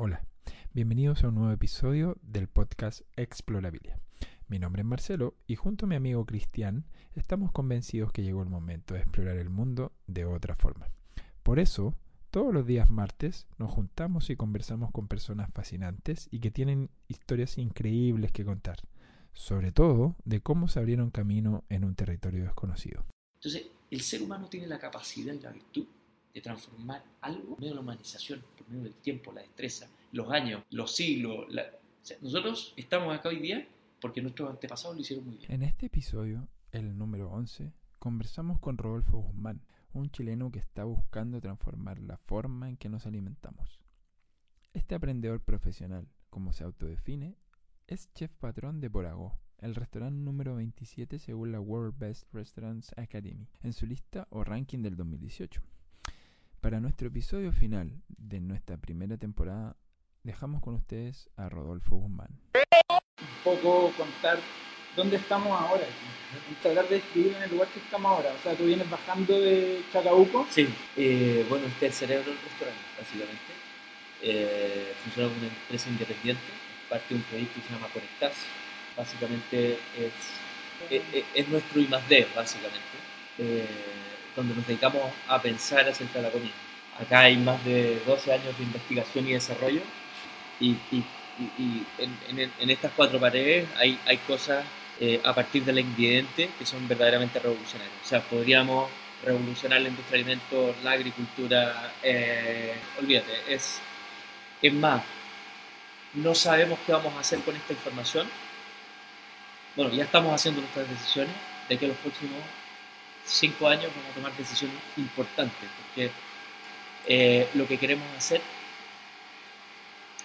Hola, bienvenidos a un nuevo episodio del podcast Explorabilia. Mi nombre es Marcelo y junto a mi amigo Cristian estamos convencidos que llegó el momento de explorar el mundo de otra forma. Por eso, todos los días martes nos juntamos y conversamos con personas fascinantes y que tienen historias increíbles que contar, sobre todo de cómo se abrieron camino en un territorio desconocido. Entonces, el ser humano tiene la capacidad y la virtud de transformar algo por medio de la humanización, por medio del tiempo, la destreza, los años, los siglos. la- o sea, nosotros estamos acá hoy día porque nuestros antepasados lo hicieron muy bien. En este episodio, el número 11, conversamos con Rodolfo Guzmán, un chileno que está buscando transformar la forma en que nos alimentamos. Este aprendedor profesional, como se autodefine, es chef patrón de Poragó, el restaurante número 27 según la World Best Restaurants Academy, en su lista o ranking del 2018. Para nuestro episodio final de nuestra primera temporada, dejamos con ustedes a Rodolfo Guzmán. un poco contar dónde estamos ahora, tratar de describir en el lugar que estamos ahora. O sea, tú vienes bajando de Chacabuco, Sí, eh, bueno, este es el cerebro del restaurante, básicamente. Eh, funciona como una empresa independiente, es parte de un proyecto que se llama Conectas. Básicamente es, es, es- es nuestro I más D, básicamente, eh, donde nos dedicamos a pensar acerca de la comida. Acá hay más de 12 años de investigación y desarrollo y, y- y- y en, en- en estas cuatro paredes hay, hay cosas eh, a partir del ingrediente que son verdaderamente revolucionarias. O sea, podríamos revolucionar la industria de alimentos, la agricultura, eh, olvídate, es, es más, no sabemos qué vamos a hacer con esta información. Bueno, ya estamos haciendo nuestras decisiones de que los próximos cinco años vamos a tomar decisiones importantes, porque eh, lo que queremos hacer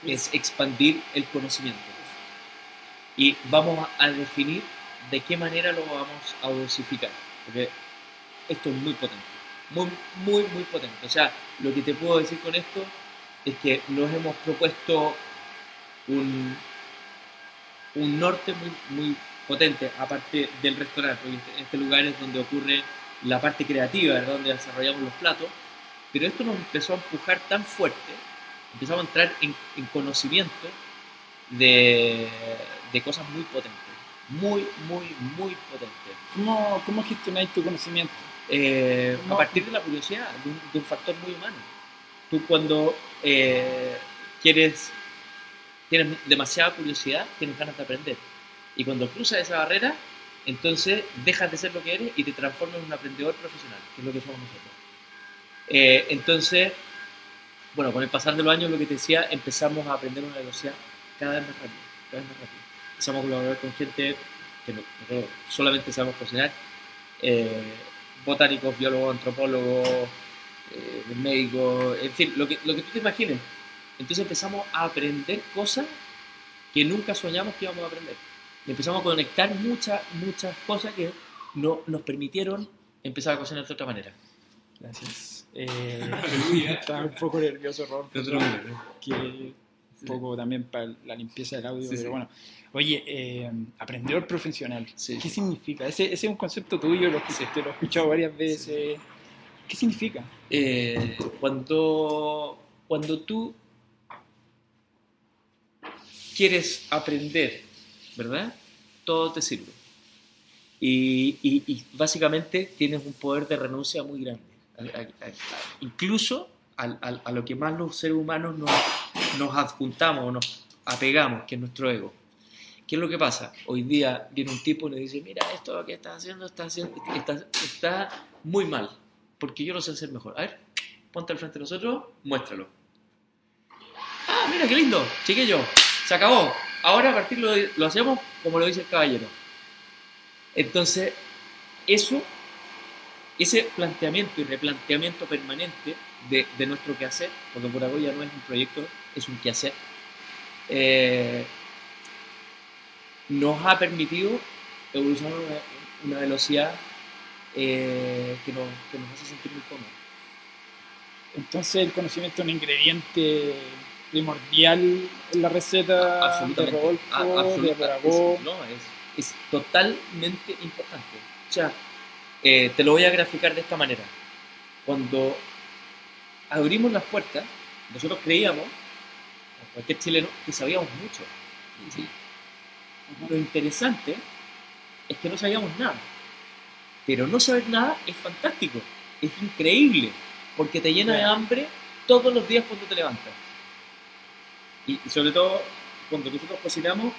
es expandir el conocimiento. Y vamos a definir de qué manera lo vamos a dosificar, porque esto es muy potente, muy, muy, muy potente. O sea, lo que te puedo decir con esto es que nos hemos propuesto un, un norte muy, muy potente, aparte del restaurante, porque este- lugar es donde ocurre la parte creativa, ¿verdad? donde desarrollamos los platos, pero esto nos empezó a empujar tan fuerte, empezamos a entrar en, en conocimiento de, de cosas muy potentes, muy, muy, muy potentes. ¿cómo, cómo gestionáis tu conocimiento? Eh, a partir de la curiosidad, de un, de un factor muy humano. Tú cuando eh, quieres, tienes demasiada curiosidad, tienes ganas de aprender. Y cuando cruzas esa barrera, entonces dejas de ser lo que eres y te transformas en un aprendedor profesional, que es lo que somos nosotros. Eh, entonces, bueno, con el pasar de los años, lo que te decía, empezamos a aprender una velocidad cada vez más rápida, cada vez más rápida. Empezamos a colaborar con gente que no- nosotros solamente sabemos cocinar, eh, botánicos, biólogos, antropólogos, eh, médicos, en fin, lo que, lo que tú te imagines. Entonces empezamos a aprender cosas que nunca soñamos que íbamos a aprender. Y empezamos a conectar muchas, muchas cosas que no, nos permitieron empezar a cocinar de otra manera. Gracias. Eh, estaba un poco nervioso, Rolf, que un poco también para la limpieza del audio, Sí, pero sí. bueno. Oye, eh, aprendedor profesional, Sí. ¿qué significa? Ese, ese es un concepto tuyo, lo, que te lo he escuchado varias veces. ¿Qué significa? Eh, cuando, cuando tú quieres aprender, ¿verdad? Todo te sirve. Y, básicamente tienes un poder de renuncia muy grande. A- a- a- incluso a, lo que más los seres humanos nos, nos adjuntamos o nos apegamos, que es nuestro ego. ¿Qué es lo que pasa? Hoy día viene un tipo y le dice, mira, esto que estás haciendo haciendo, está, está muy mal, porque yo lo sé hacer mejor. A ver, ponte al frente de nosotros, muéstralo. Ah, mira qué lindo, chiquillo, se acabó. Ahora a partir lo, lo hacemos como lo dice el caballero. Entonces, eso, ese planteamiento y replanteamiento permanente de, de nuestro quehacer, porque por ahora ya no es un proyecto, es un quehacer, eh, nos ha permitido evolucionar a una, una velocidad eh, que, nos, que nos hace sentir muy cómodos. Entonces el conocimiento es un ingrediente primordial en la receta de absolutamente. Rodolfo, A- de absoluta- Aragó. es, no, es, es totalmente importante. O sea, eh, te lo voy a graficar de esta manera. Cuando abrimos las puertas, nosotros creíamos, cualquier chileno, que sabíamos mucho. ¿sí? Lo interesante es que no sabíamos nada. Pero no saber nada es fantástico, es increíble, porque te llena de hambre todos los días cuando te levantas. Y, sobre todo cuando nosotros cocinamos,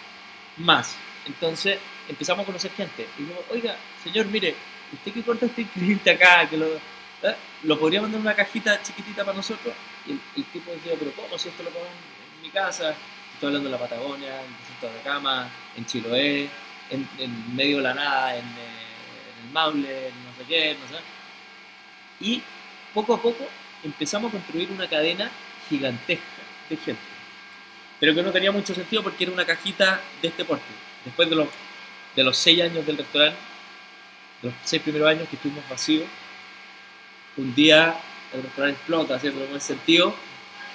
más. Entonces empezamos a conocer gente. Y digo, oiga, señor, mire, usted que corta este ingrediente acá, que lo, ¿eh? lo podría mandar en una cajita chiquitita para nosotros. Y el, tipo decía, pero ¿cómo? Si esto lo pongo en, mi casa. Estoy hablando de la Patagonia, en el desierto de Atacama, en Chiloé, en, en medio de la nada, en, eh, en el Maule, en no sé qué, no sé. Y poco a poco empezamos a construir una cadena gigantesca de gente. Pero que no tenía mucho sentido porque era una cajita de este porte. Después de los, de los seis años del restaurante, de los seis primeros años que estuvimos vacíos, un día el restaurante explota, ¿cierto? En buen sentido,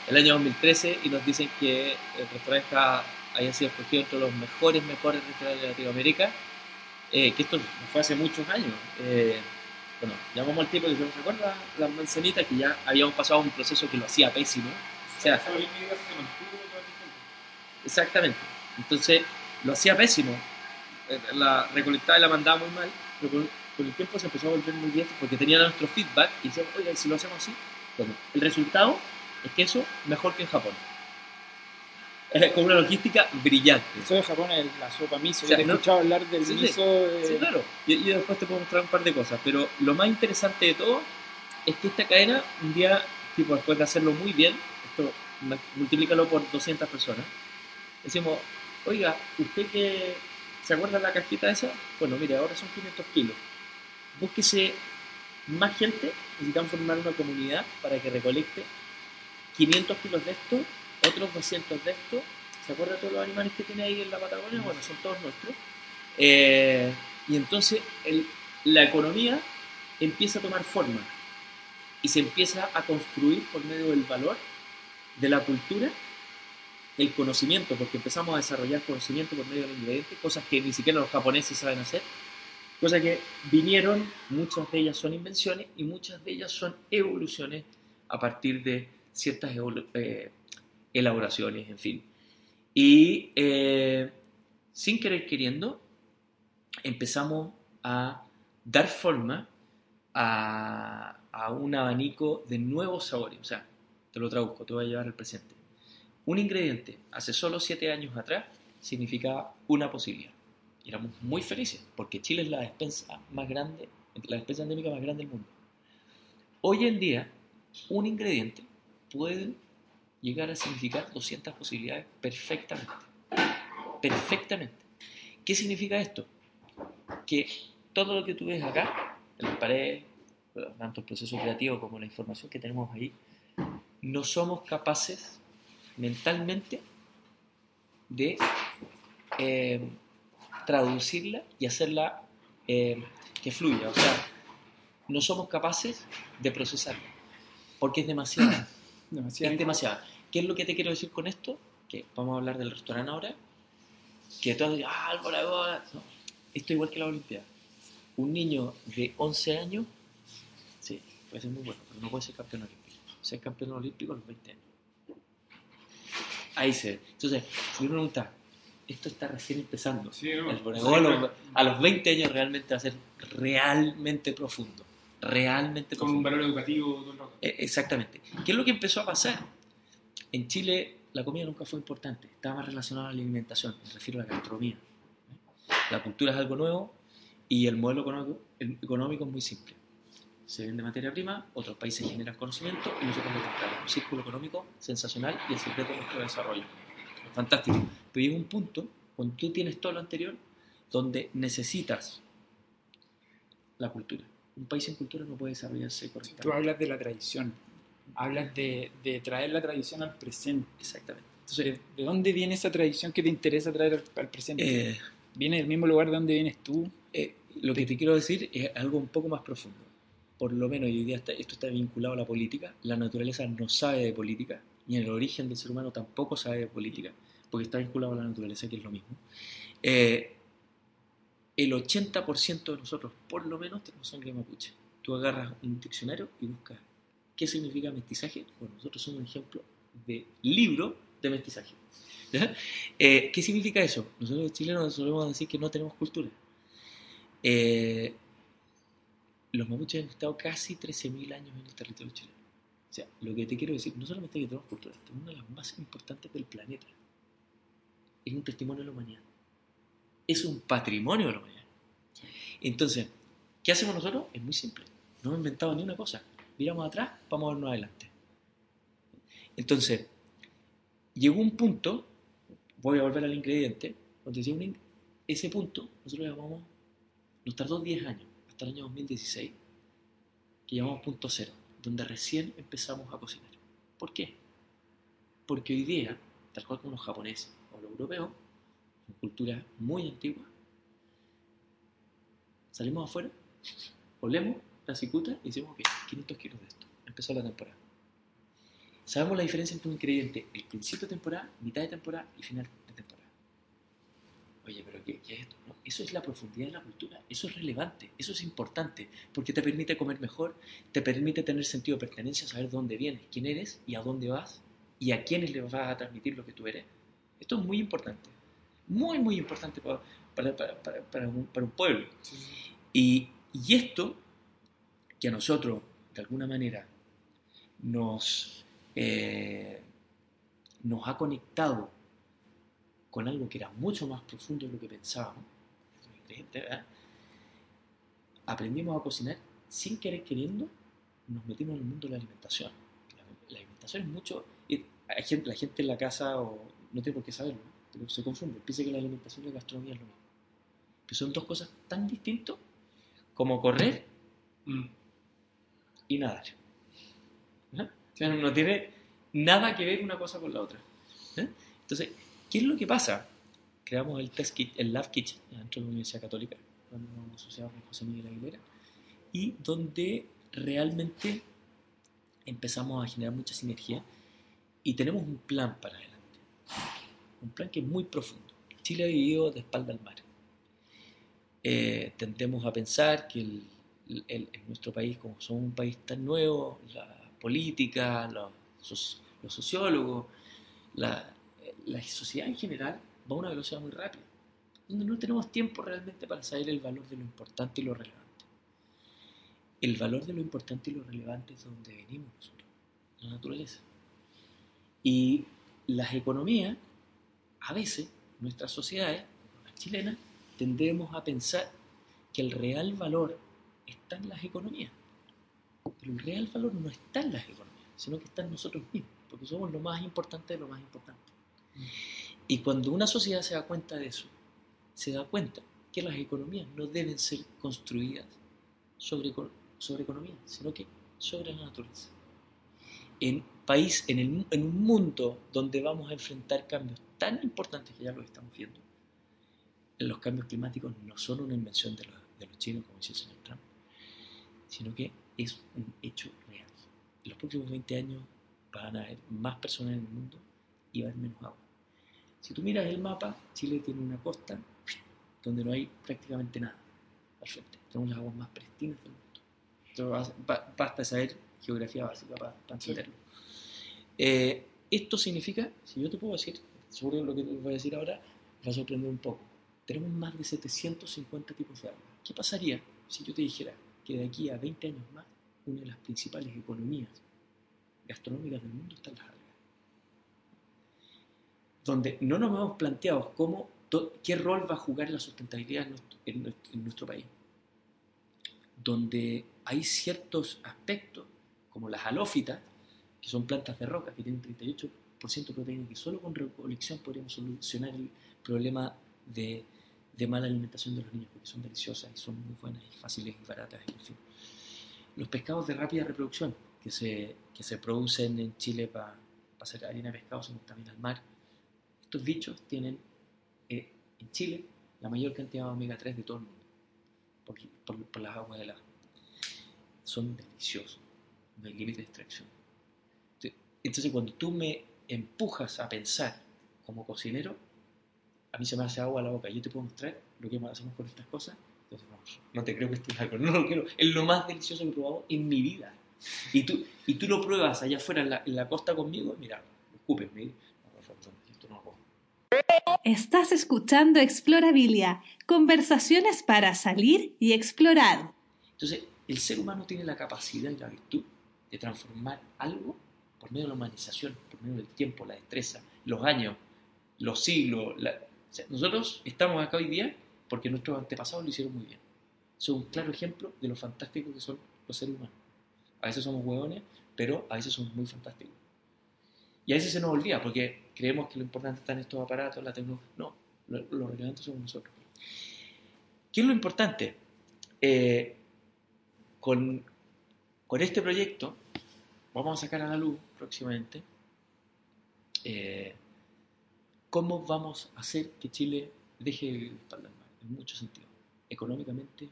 el año 2013, y nos dicen que el restaurante está, haya sido escogido entre los mejores, mejores restaurantes de Latinoamérica, eh, que esto no fue hace muchos años. Eh, bueno, llamamos al tipo y dijimos, ¿se acuerda la manzanita? Que ya habíamos pasado un proceso que lo hacía pésimo. O sea, Esa línea se mantuvo todo este tiempo. Exactamente. Entonces lo hacía pésimo. Eh, La recolectaba y la mandaba muy mal, pero con, con el tiempo se empezó a volver muy bien porque tenía nuestro feedback y decíamos, oiga, ¿y si lo hacemos así? Bueno, el resultado es que eso mejor que en Japón. Con una logística brillante. Eso de Japón es la sopa miso. O sea, Yo te he no- escuchado hablar del Sí, miso. de- Sí, claro. Y, y después te puedo mostrar un par de cosas. Pero lo más interesante de todo es que esta cadena, un día, tipo, después de hacerlo muy bien, esto multiplícalo por 200 personas, decimos, oiga, ¿usted que se acuerda de la cajita esa? Bueno, mire, ahora son 500 kilos. Búsquese más gente, necesitamos formar una comunidad para que recolecte 500 kilos de esto, otros 200 de esto. ¿Se acuerda de todos los animales que tiene ahí en la Patagonia? Bueno, son todos nuestros. Eh, y entonces el- la economía empieza a tomar forma y se empieza a construir por medio del valor de la cultura el conocimiento, porque empezamos a desarrollar conocimiento por medio del ingrediente, cosas que ni siquiera los japoneses saben hacer, cosas que vinieron, muchas de ellas son invenciones y muchas de ellas son evoluciones a partir de ciertas eh, elaboraciones, en fin. Y eh, sin querer queriendo, empezamos a dar forma a, a un abanico de nuevos sabores. O sea, te lo traduzco, te voy a llevar al presente. Un ingrediente hace solo siete años atrás significaba una posibilidad. Éramos muy felices porque Chile es la despensa más grande, la despensa endémica más grande del mundo. Hoy en día, un ingrediente puede llegar a significar 200 posibilidades perfectamente. Perfectamente. ¿Qué significa esto? Que todo lo que tú ves acá, en las paredes, tanto el proceso creativo como la información que tenemos ahí, no somos capaces mentalmente de eh, traducirla y hacerla eh, que fluya. O sea, no somos capaces de procesarla porque es demasiado. Demasiado. Es demasiado. ¿Qué es lo que te quiero decir con esto? Que vamos a hablar del restaurante ahora. Que todos digan, ah, Álvaro". No, esto es igual que la Olimpiada. Un niño de 11 años, sí, puede ser muy bueno, pero no puede ser campeón olímpico. Ser campeón olímpico a los 20 años. Ahí se ve. Entonces, si uno pregunta, esto está recién empezando. Sí, no. El a los- a los 20 años realmente va a ser realmente profundo. Realmente Con profundo. un valor educativo. Eh, Exactamente. ¿Qué es lo que empezó a pasar? En Chile la comida nunca fue importante, estaba más relacionada a la alimentación, me refiero a la gastronomía. La cultura es algo nuevo y el modelo económico, el económico es muy simple. Se vende materia prima, otros países generan conocimiento y nosotros lo compramos. Un círculo económico sensacional y el secreto de nuestro desarrollo. Fantástico. Pero llega un punto, cuando tú tienes todo lo anterior, donde necesitas la cultura. Un país sin cultura no puede desarrollarse Tú correctamente. hablas de la tradición. Hablas de, de traer la tradición al presente. Exactamente. ¿De, Entonces, de dónde viene esa tradición que te interesa traer al, al presente? eh, ¿Viene del mismo lugar de donde vienes tú? eh, lo que te quiero decir es algo un poco más profundo. Por lo menos hoy día esto está vinculado a la política. La naturaleza no sabe de política, ni el origen del ser humano tampoco sabe de política, porque está vinculado a la naturaleza, que es lo mismo. Eh, el 80% de nosotros, por lo menos, tenemos sangre mapuche. Tú agarras un diccionario y buscas qué significa mestizaje. Bueno, nosotros somos un ejemplo de libro de mestizaje. Eh, ¿Qué significa eso? Nosotros los chilenos solemos decir que no tenemos cultura. Eh, los mapuches han estado casi 13.000 años en el territorio chileno. O sea, lo que te quiero decir, no solamente que tenemos cultura, es una de las más importantes del planeta. Es un testimonio de la humanidad. Es un patrimonio de la humanidad. Entonces, ¿qué hacemos nosotros? Es muy simple. No hemos inventado ni una cosa. Miramos atrás para movernos adelante. Entonces, llegó un punto, voy a volver al ingrediente, cuando decía un ese punto, nosotros le llamamos, nos tardó 10 años, hasta el año 2016, que llamamos punto cero, donde recién empezamos a cocinar. ¿Por qué? Porque hoy día, tal cual como los japoneses o los europeos, son culturas muy antiguas, salimos afuera, olemos la cicuta y decimos, ok, 500 kilos de esto. Empezó la temporada. Sabemos la diferencia entre un ingrediente, el principio de temporada, mitad de temporada y final de temporada. Oye, pero ¿qué, qué es esto? Eso es la profundidad de la cultura, eso es relevante, eso es importante, porque te permite comer mejor, te permite tener sentido de pertenencia, saber dónde vienes, quién eres y a dónde vas y a quiénes le vas a transmitir lo que tú eres. Esto es muy importante, muy, muy importante para, para, para, para, para un, para un pueblo. Y, y esto, que a nosotros, de alguna manera, nos, eh, nos ha conectado con algo que era mucho más profundo de lo que pensábamos, ¿verdad? aprendimos a cocinar sin querer queriendo, nos metimos en el mundo de la alimentación. La, la alimentación es mucho... y hay gente, la gente en la casa, o, no tiene por qué saberlo, pero se confunde, piensa que la alimentación y la gastronomía es lo mismo. Pero son dos cosas tan distintas como correr y nadar. ¿no? O sea, no tiene nada que ver una cosa con la otra. ¿eh? Entonces, ¿qué es lo que pasa? Creamos el test Lab Kitchen, dentro de la Universidad Católica, donde nos asociamos con José Miguel Aguilera, y donde realmente empezamos a generar mucha sinergia y tenemos un plan para adelante. Un plan que es muy profundo. Chile ha vivido de espalda al mar. Eh, tendemos a pensar que en nuestro país, como somos un país tan nuevo, la política, los, los sociólogos, la, la sociedad en general va a una velocidad muy rápida, donde no tenemos tiempo realmente para saber el valor de lo importante y lo relevante. El valor de lo importante y lo relevante es donde venimos nosotros, la naturaleza. Y las economías, a veces, nuestras sociedades, las chilenas, tendemos a pensar que el real valor está en las economías. Pero el real valor no está en las economías, sino que está en nosotros mismos, porque somos lo más importante de lo más importante. Y cuando una sociedad se da cuenta de eso, se da cuenta que las economías no deben ser construidas sobre, sobre economía, sino que sobre la naturaleza. En, país, en, el, en un mundo donde vamos a enfrentar cambios tan importantes que ya los estamos viendo, los cambios climáticos no son una invención de los, de los chinos, como dice el señor Trump, sino que es un hecho real. En los próximos 20 años van a haber más personas en el mundo y va a haber menos agua. Si tú miras el mapa, Chile tiene una costa donde no hay prácticamente nada al frente. Tenemos las aguas más pristinas del mundo. Entonces, ba- basta saber geografía básica para, para entenderlo. Eh, esto significa, si yo te puedo decir, seguro lo que te voy a decir ahora va a sorprender un poco. Tenemos más de 750 tipos de agua. ¿Qué pasaría si yo te dijera que de aquí a 20 años más, una de las principales economías gastronómicas del mundo está en las algas? Donde no nos hemos planteado cómo, qué rol va a jugar la sustentabilidad en nuestro, en en nuestro país. Donde hay ciertos aspectos, como las halófitas, que son plantas de roca, que tienen 38% de proteína, que solo con recolección podríamos solucionar el problema de, de mala alimentación de los niños, porque son deliciosas y son muy buenas y fáciles y baratas, en fin. Los pescados de rápida reproducción, que se, que se producen en Chile para hacer harina de pescado, se contaminan al mar. Estos bichos tienen eh, en Chile la mayor cantidad de omega 3 de todo el mundo, por, por- por las aguas heladas. Son deliciosos, no hay límite de extracción. Entonces, cuando tú me empujas a pensar como cocinero, a mí se me hace agua a la boca. Yo te puedo mostrar lo que hacemos con estas cosas. Entonces, vamos, no te creo que esto es algo, no lo quiero. Es lo más delicioso que he probado en mi vida. Y tú, y tú lo pruebas allá afuera en la, en la costa conmigo, mira, lo escupes, me- no, por favor. esto no lo puedo. Estás escuchando Explorabilia, conversaciones para salir y explorar. Entonces, el ser humano tiene la capacidad y la virtud de transformar algo por medio de la humanización, por medio del tiempo, la destreza, los años, los siglos. nosotros estamos acá hoy día porque nuestros antepasados lo hicieron muy bien. Son un claro ejemplo de lo fantástico que son los seres humanos. A veces somos hueones, pero a veces somos muy fantásticos. Y a veces se nos olvida porque creemos que lo importante está en estos aparatos, la tecnología. No, lo, lo relevante somos nosotros. ¿Qué es lo importante? Eh, con, con este proyecto vamos a sacar a la luz próximamente eh, cómo vamos a hacer que Chile deje el espalda al mar, en muchos sentidos. Económicamente,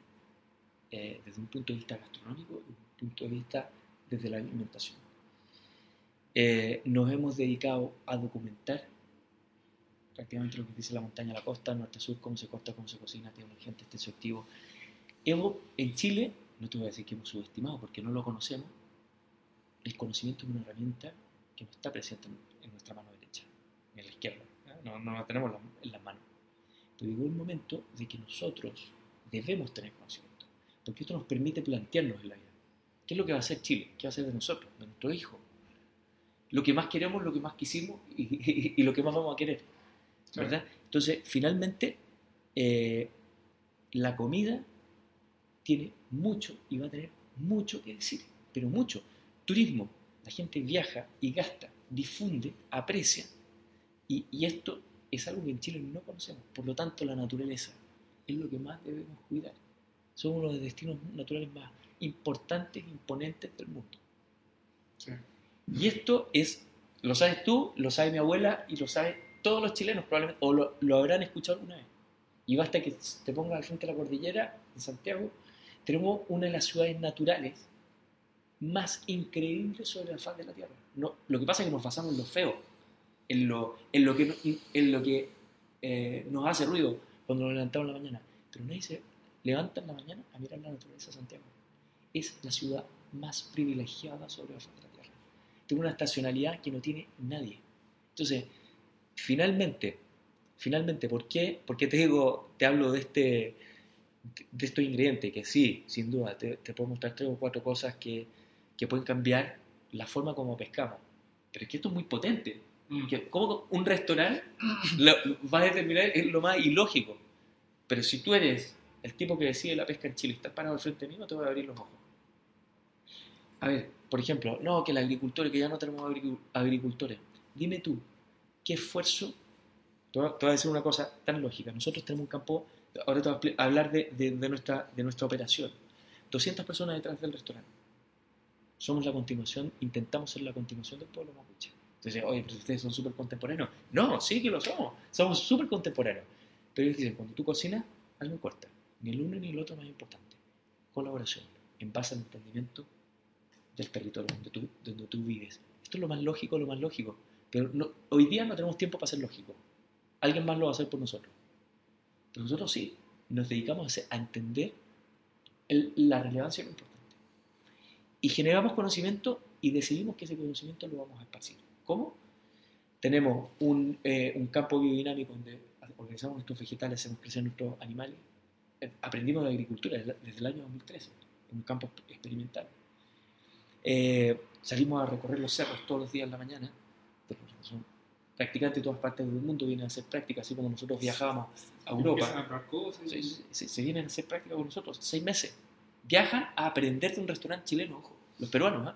eh, desde un punto de vista gastronómico, desde un punto de vista desde la alimentación. Eh, nos hemos dedicado a documentar prácticamente lo que dice la montaña la costa, norte-sur, cómo se corta, cómo se cocina, tiene gente, este activo. Hemos, en Chile, no te voy a decir que hemos subestimado porque no lo conocemos, el conocimiento es una herramienta que no está presente en, nuestra mano derecha, en la izquierda, no, no la tenemos en las manos. Pero llegó el momento de que nosotros debemos tener conocimiento, porque esto nos permite plantearnos en la vida. ¿Qué es lo que va a hacer Chile? ¿Qué va a hacer de nosotros, de nuestro hijo? Lo que más queremos, lo que más quisimos y, y- y lo que más vamos a querer. ¿verdad? Entonces, finalmente, eh, la comida tiene mucho y va a tener mucho que decir, pero mucho. Turismo, la gente viaja y gasta, difunde, aprecia, y, y esto es algo que en Chile no conocemos. Por lo tanto, la naturaleza es lo que más debemos cuidar. Son uno de los destinos naturales más importantes imponentes del mundo. Sí. Y esto es, lo sabes tú, lo sabe mi abuela y lo saben todos los chilenos probablemente, o lo, habrán escuchado alguna vez. Y basta que te pongas al frente de la cordillera de Santiago, tenemos una de las ciudades naturales más increíbles sobre la faz de la Tierra. No, lo que pasa es que nos basamos en lo feo, en lo, en lo que, en lo que eh, nos hace ruido cuando nos levantamos en la mañana. Pero nadie se levanta en la mañana a mirar la naturaleza de Santiago. Es la ciudad más privilegiada sobre la faz de la Tierra. Tiene una estacionalidad que no tiene nadie. Entonces, finalmente, finalmente, ¿por qué, por qué te digo, te hablo de este de estos ingredientes? Que sí, sin duda, te, te puedo mostrar tres o cuatro cosas que, que pueden cambiar la forma como pescamos. Pero es que esto es muy potente. Mm. Que, ¿Cómo un restaurante lo, va a determinar? Es lo más ilógico. Pero si tú eres el tipo que decide la pesca en Chile, estás parado al frente mío, te voy a abrir los ojos. A ver, por ejemplo, no, que el agricultor, que ya no tenemos agricu- agricultores. Dime tú, ¿qué esfuerzo? Te voy a decir una cosa tan lógica. Nosotros tenemos un campo, ahora te voy a hablar de, de- de nuestra, de nuestra operación. 200 personas detrás del restaurante. Somos la continuación, intentamos ser la continuación del pueblo mapuche. Entonces, oye, pero ustedes son súper contemporáneos. No, sí que lo somos. Somos súper contemporáneos. Pero ellos dicen, cuando tú cocinas, algo importa. Ni el uno ni el otro más importante. Colaboración, en base al entendimiento del territorio donde tú, donde tú vives. Esto es lo más lógico, lo más lógico. Pero no- hoy día no tenemos tiempo para ser lógico. Alguien más lo va a hacer por nosotros. Pero nosotros sí, nos dedicamos a, hacer- a entender el- la relevancia de lo importante. Y generamos conocimiento y decidimos que ese conocimiento lo vamos a esparcir. ¿Cómo? Tenemos un, eh, un campo biodinámico donde organizamos nuestros vegetales, hacemos crecer nuestros animales. Eh, Aprendimos de agricultura desde desde el año 2013, en un campo experimental. Eh, salimos a recorrer los cerros todos los días en la mañana. Son practicantes de todas partes del mundo vienen a hacer prácticas, así como nosotros viajábamos a Europa. A. Se, se- se vienen a hacer práctica con nosotros, seis meses. Viajan a aprender de un restaurante chileno, ojo, los peruanos, ¿ah?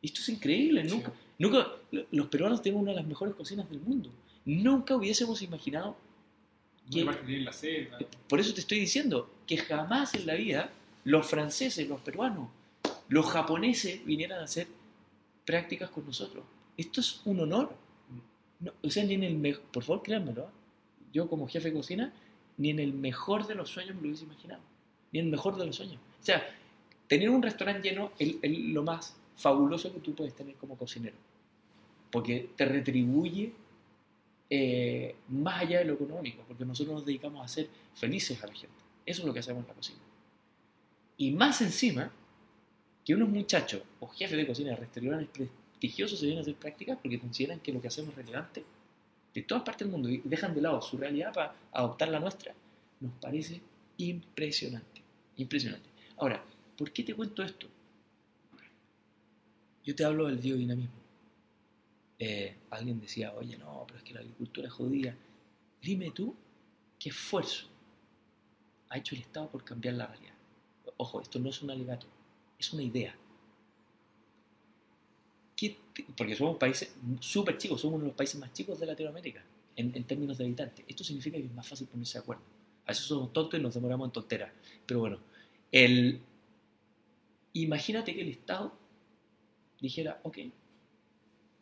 Esto es increíble, Sí. nunca, nunca, lo- los peruanos tienen una de las mejores cocinas del mundo. Nunca hubiésemos imaginado que, la selva. por eso te estoy diciendo, que jamás en la vida los franceses, los peruanos, los japoneses vinieran a hacer prácticas con nosotros. Esto es un honor. No, o sea, ni en el mejor, por favor, créanmelo. ¿ah? Yo como jefe de cocina, ni en el mejor de los sueños me lo hubiese imaginado. Ni en el mejor de los sueños. O sea, tener un restaurante lleno es lo más fabuloso que tú puedes tener como cocinero. Porque te retribuye eh, más allá de lo económico, porque nosotros nos dedicamos a hacer felices a la gente. Eso es lo que hacemos en la cocina. Y más encima, que unos muchachos o jefes de cocina de restaurantes prestigiosos se vienen a hacer prácticas porque consideran que lo que hacemos es relevante, de todas partes del mundo y dejan de lado su realidad para adoptar la nuestra, nos parece impresionante. Impresionante. Ahora, ¿por qué te cuento esto? Yo te hablo del biodinamismo. Eh, alguien decía, oye, no, pero es que la agricultura es jodida. Dime tú qué esfuerzo ha hecho el Estado por cambiar la realidad. Ojo, esto no es un alegato, es una idea. porque somos países súper chicos, somos uno de los países más chicos de Latinoamérica en, en, términos de habitantes. Esto significa que es más fácil ponerse de acuerdo. A veces somos tontos y nos demoramos en tonteras. Pero bueno, el, imagínate que el Estado dijera, ok,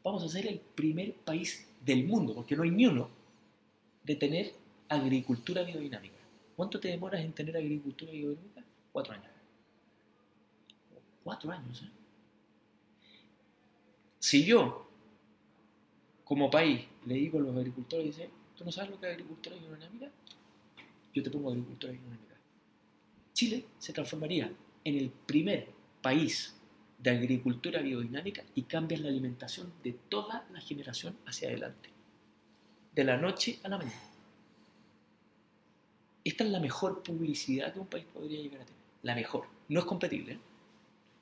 vamos a ser el primer país del mundo, porque no hay ni uno, de tener agricultura biodinámica. ¿Cuánto te demoras en tener agricultura biodinámica? Cuatro años. Cuatro años, ¿eh? Si yo, como país, le digo a los agricultores, dice, ¿tú no sabes lo que es agricultura biodinámica? Yo te pongo agricultura biodinámica. Chile se transformaría en el primer país de agricultura biodinámica y cambias la alimentación de toda la generación hacia adelante. De la noche a la mañana. Esta es la mejor publicidad que un país podría llegar a tener. La mejor. No es competible. ¿eh?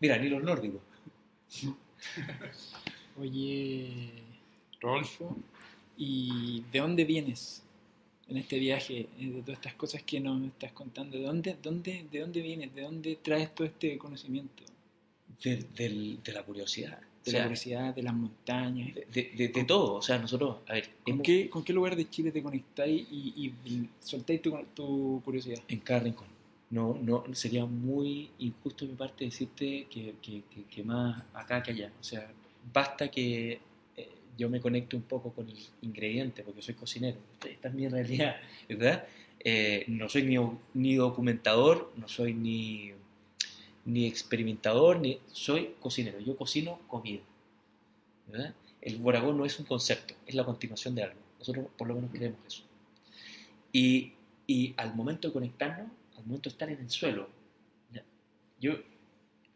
Mira, ni los nórdicos. Oye, Rodolfo, ¿y de dónde vienes en este viaje? Eh, de todas estas cosas que nos estás contando. ¿De dónde, dónde, de dónde vienes? ¿De dónde traes todo este conocimiento? de, la curiosidad. De la curiosidad, de las montañas. De, todo. O sea, nosotros, a ver. ¿Con, qué, ¿con qué lugar de Chile te conectáis y, y, soltáis tu, curiosidad? En cada rincón. No, no, sería muy injusto de mi parte decirte que, que, más acá que allá. O sea, basta que eh, yo me conecte un poco con el ingrediente, porque soy cocinero. Esta es mi realidad, ¿verdad? Eh, no soy ni, ni documentador, no soy ni ni experimentador, ni soy cocinero. Yo cocino comida. El boragón no es un concepto, es la continuación de algo. Nosotros por lo menos creemos eso. Y, y al momento de conectarnos, al momento de estar en el suelo, yo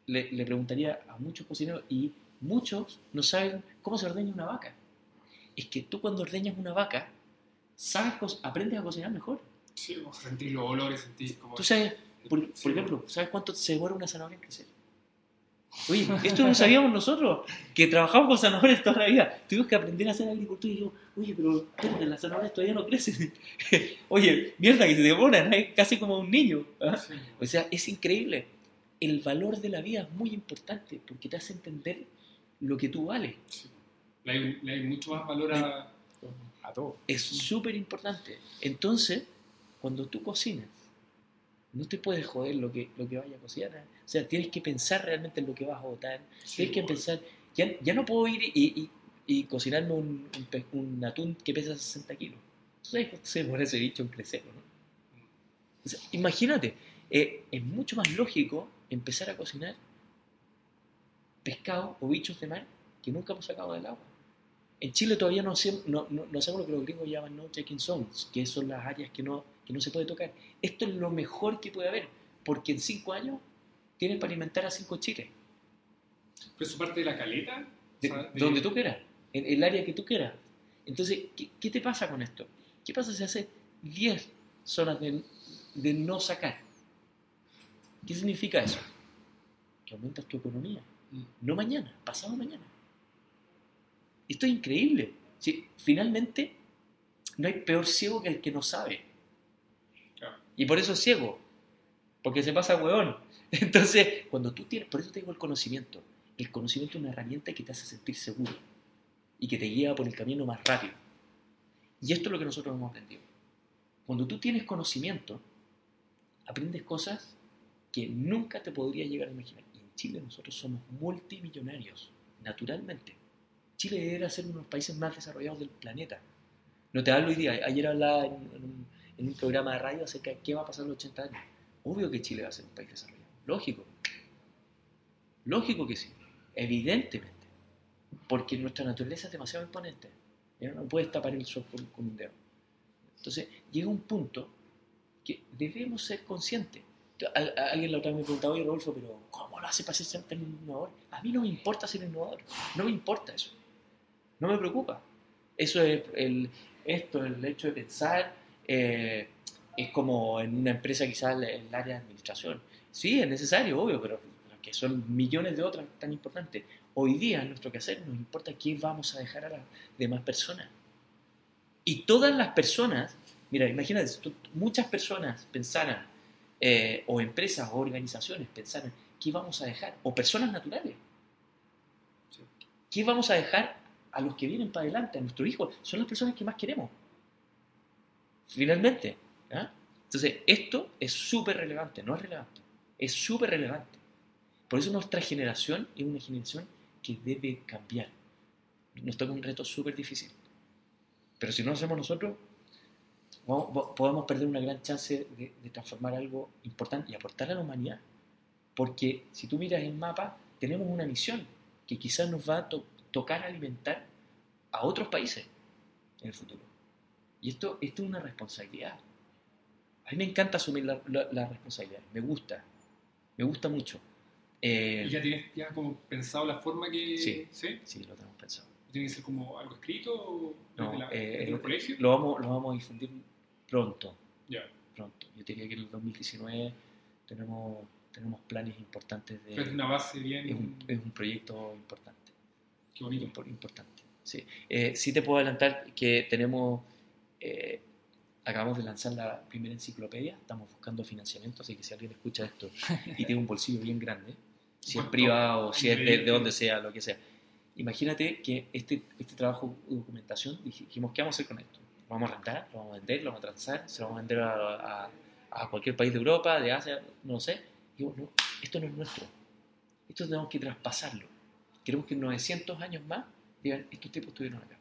le, le, preguntaría a muchos cocineros y muchos no saben cómo se ordeña una vaca. Es que tú cuando ordeñas una vaca, sabes, aprendes a cocinar mejor. Sí, sentir los olores, sentir como... Tú sabes por, ejemplo, ¿sabes cuánto se demora una zanahoria en crecer? Oye, esto no sabíamos nosotros, que trabajamos con zanahorias toda la vida. Tuvimos que aprender a hacer agricultura y digo, oye, pero las zanahorias todavía no crecen. oye, mierda, que se demoran, ¿eh? casi como un niño. ¿ah? O sea, es increíble. El valor de la vida es muy importante porque te hace entender lo que tú vales. Le, hay, mucho más valor a, a todo. Es súper importante. Entonces, cuando tú cocinas, no te puedes joder lo que, lo que vaya a cocinar. ¿eh? O sea, tienes que pensar realmente en lo que vas a votar. tienes que pensar, ya, ya, no puedo ir y, y, cocinarme un, un, atún que pesa 60 kilos. ¿Tú sabes cuánto se demora ese bicho en crecer? ¿no? imagínate, eh, es mucho más lógico empezar a cocinar pescado o bichos de mar que nunca hemos sacado del agua. En Chile todavía no, no, no, no sabemos lo que los gringos llaman no checking zones, que son las áreas que no que no se puede tocar. Esto es lo mejor que puede haber, porque en cinco años tienes para alimentar a cinco chiles. ¿Pero eso parte de la caleta? Donde tú quieras, en el área que tú quieras. Entonces, ¿qué, te pasa con esto? ¿Qué pasa si hace 10 zonas de, de no sacar? ¿Qué significa eso? Que aumentas tu economía. Mm. No mañana, pasado mañana. Esto es increíble. Si, finalmente, no hay peor ciego que el que no sabe. Y por eso es ciego, porque se pasa hueón. Entonces, cuando tú tienes, por eso te digo el conocimiento. El conocimiento es una herramienta que te hace sentir seguro y que te guía por el camino más rápido. Y esto es lo que nosotros hemos aprendido. Cuando tú tienes conocimiento, aprendes cosas que nunca te podría llegar a imaginar. Y en Chile nosotros somos multimillonarios, naturalmente. Chile debería ser uno de los países más desarrollados del planeta. No te hablo hoy día. Ayer hablaba en, un en un programa de radio acerca de qué va a pasar en los 80 años. Obvio que Chile va a ser un país desarrollado. Lógico. Lógico que sí. Evidentemente. Porque nuestra naturaleza es demasiado imponente. No puedes tapar el sol con, un dedo. Entonces, llega un punto que debemos ser conscientes. Alguien la otra vez me preguntaba, oye Rodolfo, pero ¿cómo lo hace para ser tan innovador? A mí no me importa ser innovador. No me importa eso. No me preocupa. Eso es el, esto, el hecho de pensar, eh, es como en una empresa quizás en el área de administración. Sí, es necesario, obvio, pero que son millones de otras tan importantes. Hoy día, en nuestro quehacer, nos importa qué vamos a dejar a las demás personas. Y todas las personas, mira, imagínate, si tú- muchas personas pensaran, eh, o empresas o organizaciones pensaran, ¿qué vamos a dejar? O personas naturales. ¿Qué vamos a dejar a los que vienen para adelante, a nuestros hijos? Son las personas que más queremos. Finalmente. Entonces, esto es súper relevante, no es relevante, es súper relevante. Por eso nuestra generación es una generación que debe cambiar. Nos toca un reto súper difícil. Pero si no lo hacemos nosotros, podemos perder una gran chance de, transformar algo importante y aportar a la humanidad. Porque si tú miras el mapa, tenemos una misión que quizás nos va a to- tocar alimentar a otros países en el futuro. Y esto, esto es una responsabilidad. A mí me encanta asumir la, la- la responsabilidad, me gusta, me gusta mucho. Eh, ¿Y ya tienes ya como pensado la forma que... Sí. ¿Sí? sí, lo tenemos pensado. ¿Tiene que ser como algo escrito o No, desde, la, eh, desde los colegios? Lo vamos, lo vamos a difundir pronto, Ya. pronto. Yo diría que en el 2019 tenemos, tenemos planes importantes de... Pero es una base bien... es un, es un proyecto importante. Qué bonito. Impor- importante. Sí. Eh, sí te puedo adelantar que tenemos, eh, acabamos de lanzar la primera enciclopedia, estamos buscando financiamiento, así que si alguien escucha esto y tiene un bolsillo bien grande, si es privado, si es de, donde sea, lo que sea, imagínate que este, este trabajo de documentación, dijimos, ¿qué vamos a hacer con esto? Lo vamos a rentar, lo vamos a vender, lo vamos a transar, se lo vamos a vender a, a- a cualquier país de Europa, de Asia, no lo sé. Digo, no, esto no es nuestro. Esto tenemos que traspasarlo. Queremos que en 900 años más digan, estos tipos estuvieron acá.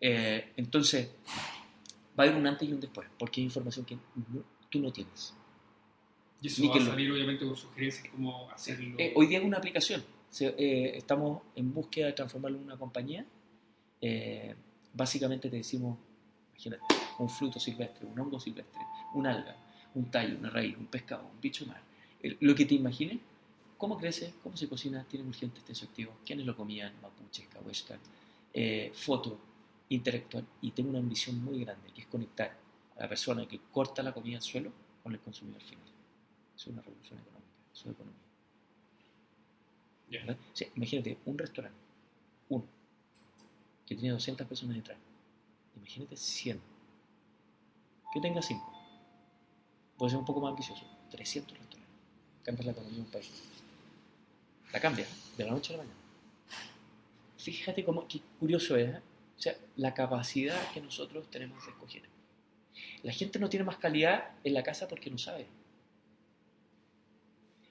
Eh, entonces, va a haber un antes y un después, porque hay información que no- tú no tienes. Y eso Ni va que a lo- salir obviamente con sugerencias como hacerlo... Eh, hoy día es una aplicación. Se- eh, estamos en búsqueda de transformarlo en una compañía. Eh, básicamente te decimos, imagínate, un fruto silvestre, un hongo silvestre, un alga, un tallo, una raíz, un pescado, un bicho mar. El- lo que te imagines, cómo crece, cómo se cocina, tiene urgentes tensoactivos, quiénes lo comían, mapuches, cahuescas, eh, foto intelectual. Y tengo una ambición muy grande, que es conectar a la persona que corta la comida al suelo con el consumidor final. Es una revolución económica, economía. Ya. ¿verdad? O sea, imagínate un restaurante, uno, que tiene 200 personas detrás. Imagínate 100. Que tenga 5. Puede ser un poco más ambicioso. 300 restaurantes. Cambia la economía de un país. La cambia de la noche a la mañana. Fíjate cómo, qué curioso es. ¿eh? O sea, la capacidad que nosotros tenemos de escoger. La gente no tiene más calidad en la casa porque no sabe.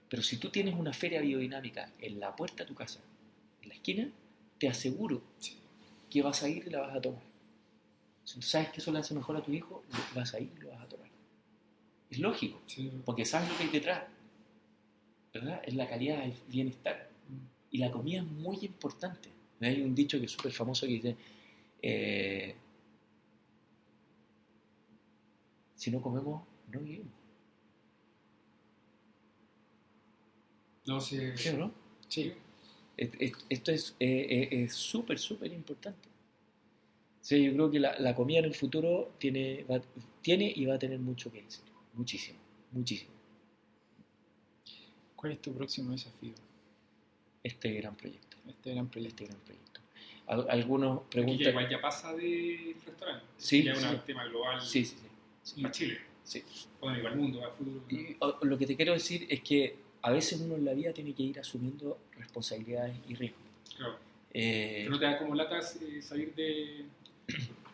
Pero si tú tienes una feria biodinámica en la puerta de tu casa, en la esquina, te aseguro que vas a ir y la vas a tomar. Si tú sabes que eso le hace mejor a tu hijo, vas a ir y lo vas a tomar. Es lógico, Sí. porque sabes lo que hay detrás. ¿Verdad? Es la calidad, el bienestar. Y la comida es muy importante. Hay un dicho que es súper famoso que dice, eh, si no comemos, no vivimos. No sé... ¿Sí o no? Sí. Esto es eh, eh, es súper, súper importante. Sea, yo creo que la, la comida en el futuro tiene, va- tiene y va a tener mucho que decir. Muchísimo, muchísimo. ¿Cuál es tu próximo desafío? Este gran proyecto. Este gran proyecto. Este gran proyecto. Al- algunos Aquí ya preguntan. igual ya pasa del restaurante. Sí, Ya es sí. un tema global Sí, sí, sí. para Chile. Sí. Bueno, igual al mundo, al futuro. Y, o- lo que te quiero decir es que a veces uno en la vida tiene que ir asumiendo responsabilidades y riesgos. Claro. Eh, Pero no te da como latas eh, salir de,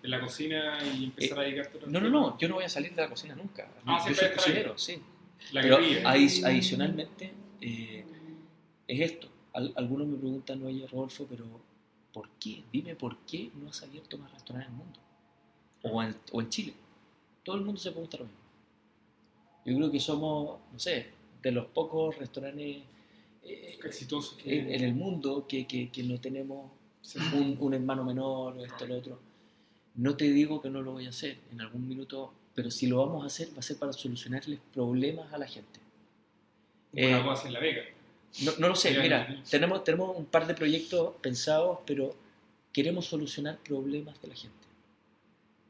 de la cocina y empezar a dedicarte a no, no, no, yo no voy a salir de la cocina nunca. Ah, yo soy cocinero, sí. La Pero adicionalmente, eh, es esto. Al- algunos me preguntan, oye, Rodolfo, pero ¿por qué? Dime por qué no has abierto más restaurantes en el mundo. O en, o en Chile. Todo el mundo se pregunta lo mismo. Yo creo que somos, no sé, de los pocos restaurantes eh, exitoso que en, en el mundo que, que- que no tenemos un, un hermano menor o esto o lo otro. No te digo que no lo voy a hacer en algún minuto, pero si lo vamos a hacer, va a ser para solucionarles problemas a la gente. Bueno, Eh, en La Vega. No, no lo sé, mira, tenemos, tenemos un par de proyectos pensados, pero queremos solucionar problemas de la gente.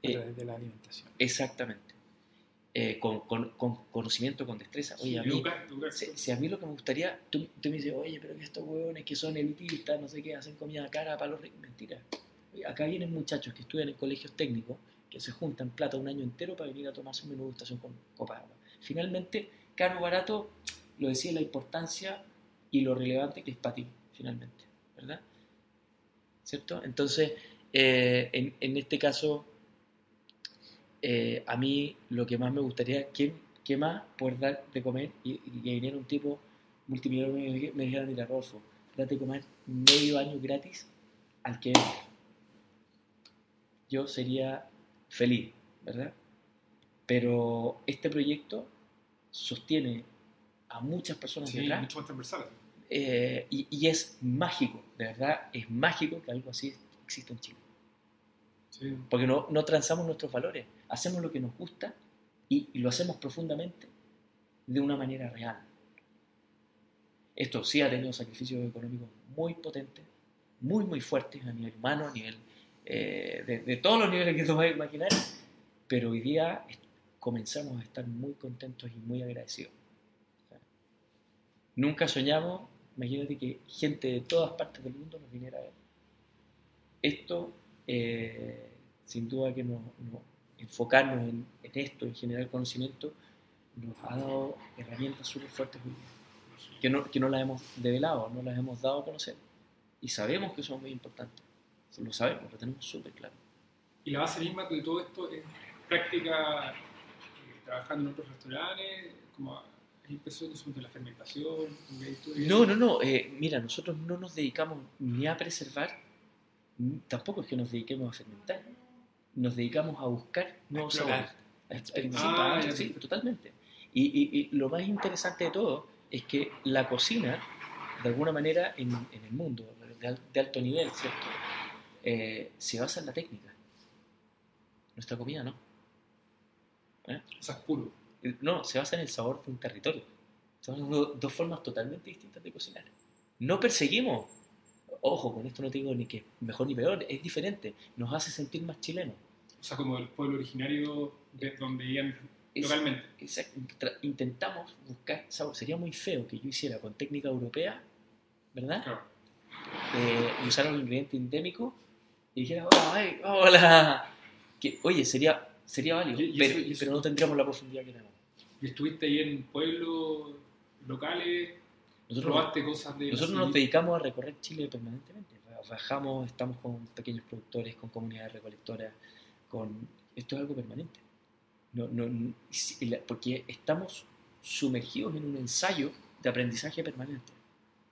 Eh, desde la alimentación. Exactamente. Eh, con, con- con conocimiento, con destreza. Oye, a mí, si, si a mí lo que me gustaría, tú, tú me dices, oye, pero que estos huevones que son elitistas, no sé qué, hacen comida cara para los ricos. Mentira. Oye, acá vienen muchachos que estudian en colegios técnicos, que se juntan plata un año entero para venir a tomarse un menú de gustación con copa de agua. Finalmente, caro barato, lo decía la importancia y lo relevante que es para ti, finalmente. ¿Verdad? ¿Cierto? Entonces, eh, en, en este caso, eh, a mí lo que más me gustaría, ¿qué, qué más poder dar de comer? Y, y que viniera un tipo multimillonario y me, dijera, mira, Rodolfo, date de comer medio año gratis al que entre". Yo sería feliz, ¿verdad? Pero este proyecto sostiene a muchas personas Sí, detrás mucho más transversal. Eh, y, y es mágico, de verdad, es mágico que algo así exista en Chile. Sí. Porque no, no transamos nuestros valores, hacemos lo que nos gusta y, y lo hacemos profundamente de una manera real. Esto sí ha tenido sacrificios económicos muy potentes, muy, muy fuertes a nivel humano, a nivel eh, de, de todos los niveles que tú puedas imaginar, pero hoy día comenzamos a estar muy contentos y muy agradecidos. O sea, nunca soñamos, imagínate que gente de todas partes del mundo nos viniera a ver. Esto, eh, sin duda que nos, nos- enfocarnos en, en esto, en generar conocimiento, nos ha dado herramientas súper fuertes que no, que no las hemos develado, no las hemos dado a conocer. Y sabemos que son muy importantes. Lo sabemos, lo tenemos súper claro. Y la base misma de todo esto es práctica eh, trabajando en otros restaurantes, como empezó la fermentación. No, no, no. eh, mira, nosotros no nos dedicamos ni a preservar, ni- tampoco es que nos dediquemos a fermentar. Nos dedicamos a buscar nuevos sabores. A experimentar. Ah, sí, totalmente. Y, y- y lo más interesante de todo es que la cocina, de alguna manera, en, en el mundo de alto nivel, ¿cierto? Eh, se basa en la técnica. Nuestra comida no. ¿Eh? O sea, es puro. No, se basa en el sabor de un territorio. Son do- dos formas totalmente distintas de cocinar. No perseguimos. Ojo, con esto no te digo ni que mejor ni peor, es diferente. Nos hace sentir más chilenos. O sea, como el pueblo originario de donde vivían localmente. Exacto. Intentamos buscar sabor. Sería muy feo que yo hiciera con técnica europea, ¿verdad? Claro. Eh, y usara un ingrediente endémico y dijera, ¡ay, hola! Que, oye, sería, sería válido, Y- y pero, eso- y eso- pero no tendríamos la profundidad que tenemos. Y estuviste ahí en pueblos locales, Nosotros, probaste cosas de... nosotros nos dedicamos a recorrer Chile permanentemente. Bajamos, estamos con pequeños productores, con comunidades recolectoras, con... Esto es algo permanente. No, no, porque estamos sumergidos en un ensayo de aprendizaje permanente.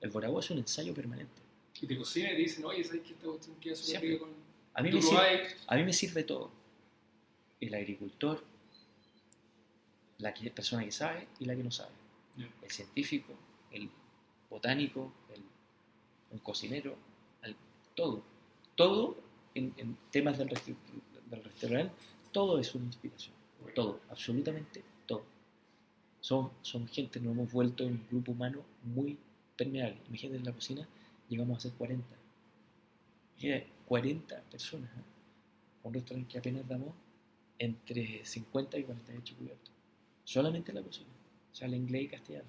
El Boragua es un ensayo permanente. Y te cocinan y te dicen, oye, ¿sabes qué esta cuestión queda súper rica con... A mí, me sirve, a mí me sirve todo. El agricultor, la que- persona que sabe y la que no sabe. El científico, el botánico, el, el cocinero, el- todo. Todo en, en temas del, del restaurante, todo es una inspiración. Todo, absolutamente todo. Somos, somos gente, nos hemos vuelto un grupo humano muy permeable. Imagínate en la cocina, llegamos a ser 40. Imagínate, 40 personas. ¿eh? Un restaurante que apenas damos entre 50 y 48 cubiertos. Solamente en la cocina. O sea, el inglés y castellano.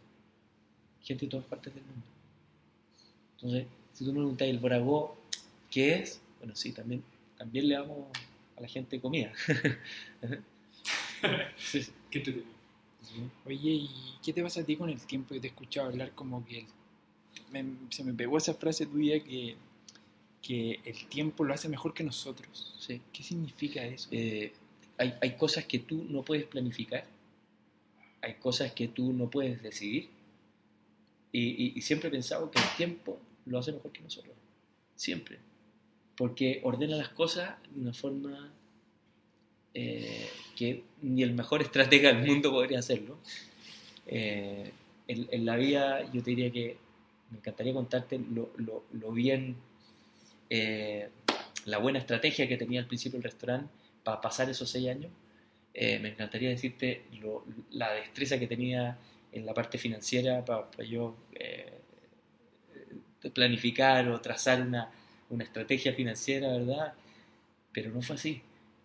Gente de todas partes del mundo. Entonces, si tú me preguntas, ¿el Boragó qué es? Bueno, sí, también, también le damos a la gente comida. Sí, sí. ¿qué te digo? Oye, ¿y qué te pasa a ti con el tiempo? Yo te he escuchado hablar como que el- me- se me pegó esa frase tuya que, que el tiempo lo hace mejor que nosotros. Sí. ¿Qué significa eso? Eh, hay, hay cosas que tú no puedes planificar, hay cosas que tú no puedes decidir, y, y- y siempre he pensado que el tiempo lo hace mejor que nosotros, siempre, porque ordena las cosas de una forma eh, que ni el mejor estratega del mundo podría hacerlo. Eh, en, en la vida yo te diría que me encantaría contarte lo, lo- lo bien, eh, la buena estrategia que tenía al principio el restaurante para pasar esos seis años. Eh, me encantaría decirte la destreza que tenía en la parte financiera para, yo eh, planificar o trazar una, una estrategia financiera, ¿verdad? Pero no fue así.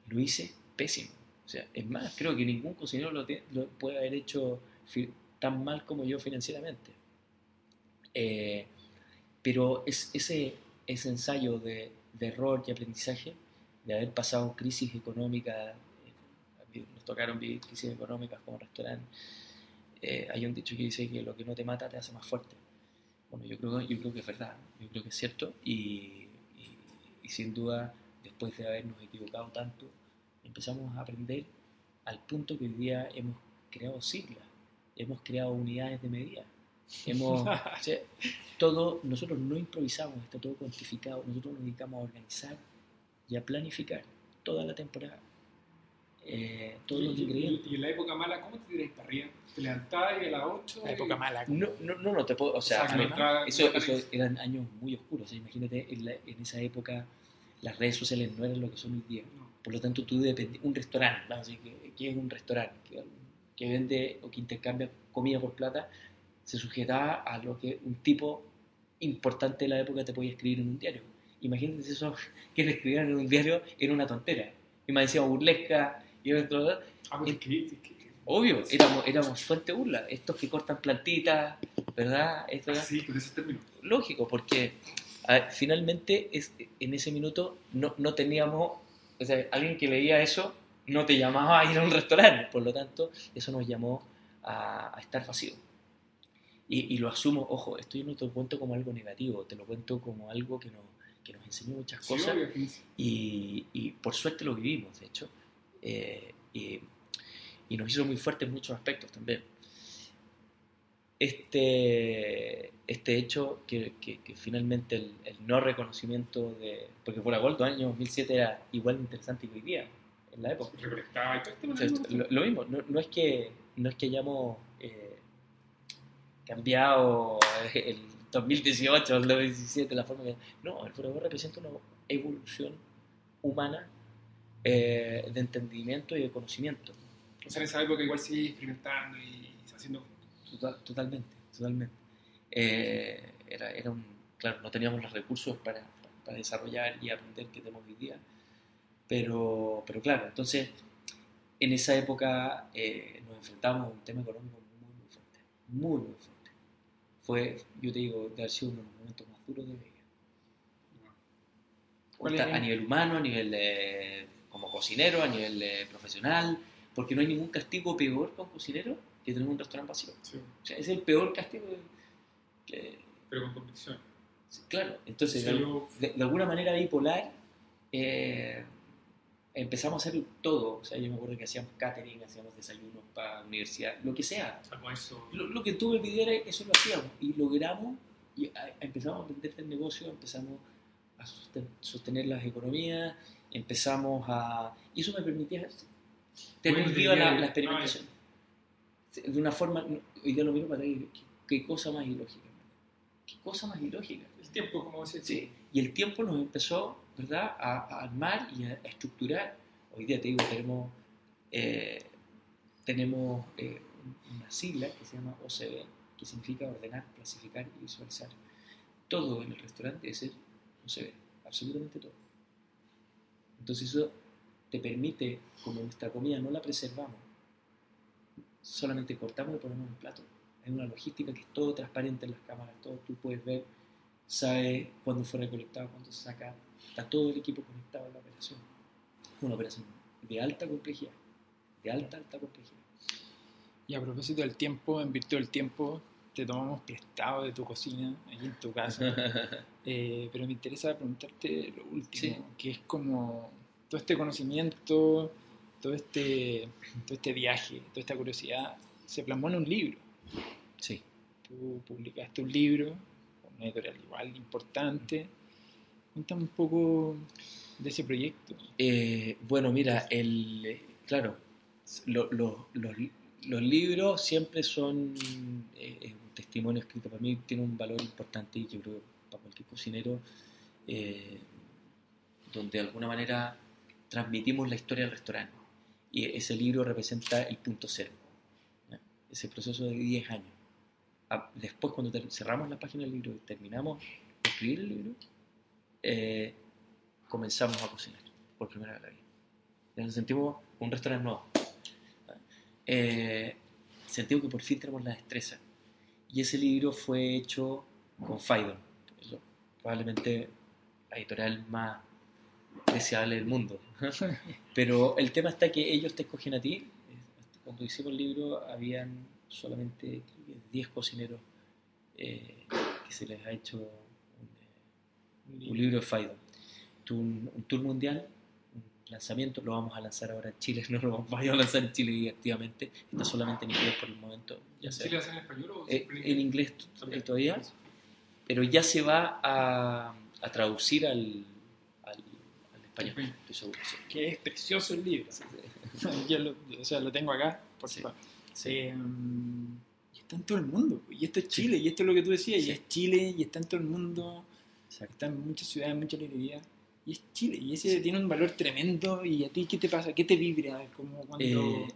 Lo hice pésimo. O sea, es más, creo que ningún cocinero lo, lo puede haber hecho tan mal como yo financieramente. Eh, pero es, ese, ese ensayo de, de error y aprendizaje, de haber pasado crisis económicas, eh, nos tocaron vivir crisis económicas como restaurante, eh, hay un dicho que dice que lo que no te mata te hace más fuerte. Bueno, yo creo, yo creo que es verdad, yo creo que es cierto y, y- y sin duda, después de habernos equivocado tanto, empezamos a aprender al punto que hoy día hemos creado siglas, hemos creado unidades de medida. Hemos, o sea, todo, nosotros no improvisamos, está todo cuantificado, nosotros nos dedicamos a organizar y a planificar toda la temporada. Eh, todos los ingredientes. y en la época mala, ¿cómo te tiráis para arriba? ¿Te levantabas y a las 8? La época mala. No, no, no, no te puedo, o sea, O sea, además, entraba- eso, eso eran años muy oscuros. o sea, imagínate, en, la- en esa época las redes sociales no eran lo que son hoy día. No. Por lo tanto, tú dependías, un restaurante, vamos a decir, que, que es un restaurante que, que vende o que intercambia comida por plata, se sujetaba a lo que un tipo importante de la época te podía escribir en un diario. Imagínate eso que le escribieran en un diario era una tontera. Y me decía burlesca, y otro, Ah, pues escribiste, que- que- Obvio, éramos, éramos fuente burla. Estos que cortan plantitas, ¿verdad? Esto era Sí, con ese término. lógico, porque a finalmente es, en ese minuto no, no teníamos, o sea, alguien que leía eso no te llamaba a ir a un restaurante, por lo tanto, eso nos llamó a, a estar vacío. Y, y lo asumo, ojo, esto yo no te lo cuento como algo negativo, te lo cuento como algo que nos, que nos enseñó muchas cosas sí. y, y por suerte lo vivimos, de hecho, eh, y, y nos hizo muy fuertes en muchos aspectos también. Este, este hecho que, que- que finalmente el, el no reconocimiento de... Porque por Gold, el año 2007 era igual de interesante que hoy día, en la época. O sea, lo, lo mismo, no, no es que, no es que hayamos eh, cambiado el 2018 el 2017 la forma que... No, el Furagor representa una evolución humana eh, de entendimiento y de conocimiento. O sea, en esa época igual seguí experimentando y haciendo. Total- totalmente, totalmente. Eh, era, era un, claro, no teníamos los recursos para, para desarrollar y aprender que tenemos hoy día. Pero, pero claro, entonces en esa época eh, nos enfrentamos a un tema económico muy, muy fuerte. Muy, muy fuerte. Fue, yo te digo, de haber sido uno de los momentos más duros de mi vida. A nivel humano, a nivel eh, como cocinero, a nivel eh, profesional, porque no hay ningún castigo peor para un cocinero que tener un restaurante vacío. Sí, O sea, es el peor castigo que, pero con convicción. claro, entonces sea, de, yo- de- de alguna manera bipolar eh, empezamos a hacer todo, o sea, yo me acuerdo que hacíamos catering, hacíamos desayunos para la universidad, lo que sea, eso. lo, lo que tú me pidieras, eso lo hacíamos y logramos, y a- empezamos a aprender del negocio, empezamos a sosten- sostener las economías, empezamos a... Y eso me permitía tener viva la, la experimentación. De una forma, hoy día lo miro para atrás ¿qué, cosa más ilógica. Qué cosa más ilógica. El tiempo, como decía. Sí, y el tiempo nos empezó, ¿verdad?, a, a armar y a, a estructurar. Hoy día, te digo, tenemos, eh, tenemos eh, una sigla que se llama OCB, que significa ordenar, clasificar y visualizar. Todo en el restaurante debe ser OCB, absolutamente todo. Entonces eso te permite, como nuestra comida no la preservamos, solamente cortamos y ponemos en un plato. Hay una logística que es todo transparente en las cámaras, todo tú puedes ver sabe cuándo fue recolectado, cuándo se saca, está todo el equipo conectado a la operación. Es una operación de alta complejidad, de alta, alta complejidad. Y a propósito del tiempo, en virtud del tiempo, te tomamos prestado de tu cocina, aquí en tu casa. Eh, pero me interesa preguntarte lo último, Sí. que es como todo este conocimiento, todo este, todo este viaje, toda esta curiosidad, se plasmó en un libro. Sí. Tú publicaste un libro, una editorial igual importante. Cuéntame un poco de ese proyecto. Eh, bueno, mira, el, claro, lo- lo- los, los libros siempre son eh, un testimonio escrito. Para mí tiene un valor importante y yo creo para cualquier cocinero, eh, donde de alguna manera transmitimos la historia del restaurante. Y ese libro representa el punto cero, ¿ya? ese proceso de 10 años. Ah, Después, cuando cerramos la página del libro y terminamos de escribir el libro, eh, comenzamos a cocinar por primera vez en la vida. Nos sentimos un restaurante nuevo. Eh, sentido que por fin tenemos la destreza. Y ese libro fue hecho con Faidon, probablemente la editorial más deseable del mundo. Pero el tema está que ellos te escogen a ti. Cuando hicimos el libro, habían solamente creo que 10 cocineros eh, que se les ha hecho un, un libro de Faidon. Tuvo un, un tour mundial, un lanzamiento, lo vamos a lanzar ahora en Chile, no lo vamos a lanzar en Chile directamente, está solamente en inglés por el momento. Ya ¿Sí sea- le hacen en español o eh, en inglés todavía, pero ya se va a, a traducir al español, Sí. estoy sí. Que es precioso el libro. Yo lo, o sea, lo tengo acá, por Sí. Sí. Eh, y está en todo el mundo. Y esto es Chile, y esto es lo que tú decías, Sí. y es Chile, y está en todo el mundo, está en muchas ciudades, en muchas librerías. Y es Chile, y ese tiene un valor tremendo. ¿Y a ti qué te pasa? ¿Qué te vibra? Como cuando, Eh,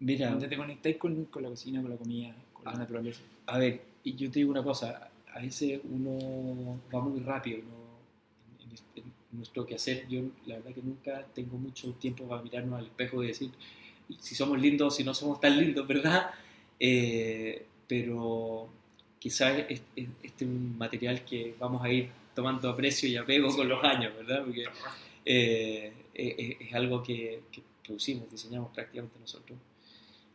mira, cuando te conectáis con, con la cocina, con la comida, con la Ah. naturaleza. a ver, y yo te digo una cosa, a veces uno va muy rápido ¿no? en- en nuestro quehacer. Yo la verdad que nunca tengo mucho tiempo para mirarnos al espejo y decir si somos lindos si no somos tan lindos, ¿verdad? Eh, pero quizás es- es- este es un material que vamos a ir tomando aprecio y apego con los años, ¿verdad? Porque eh, es, es- algo que, que producimos, diseñamos prácticamente nosotros.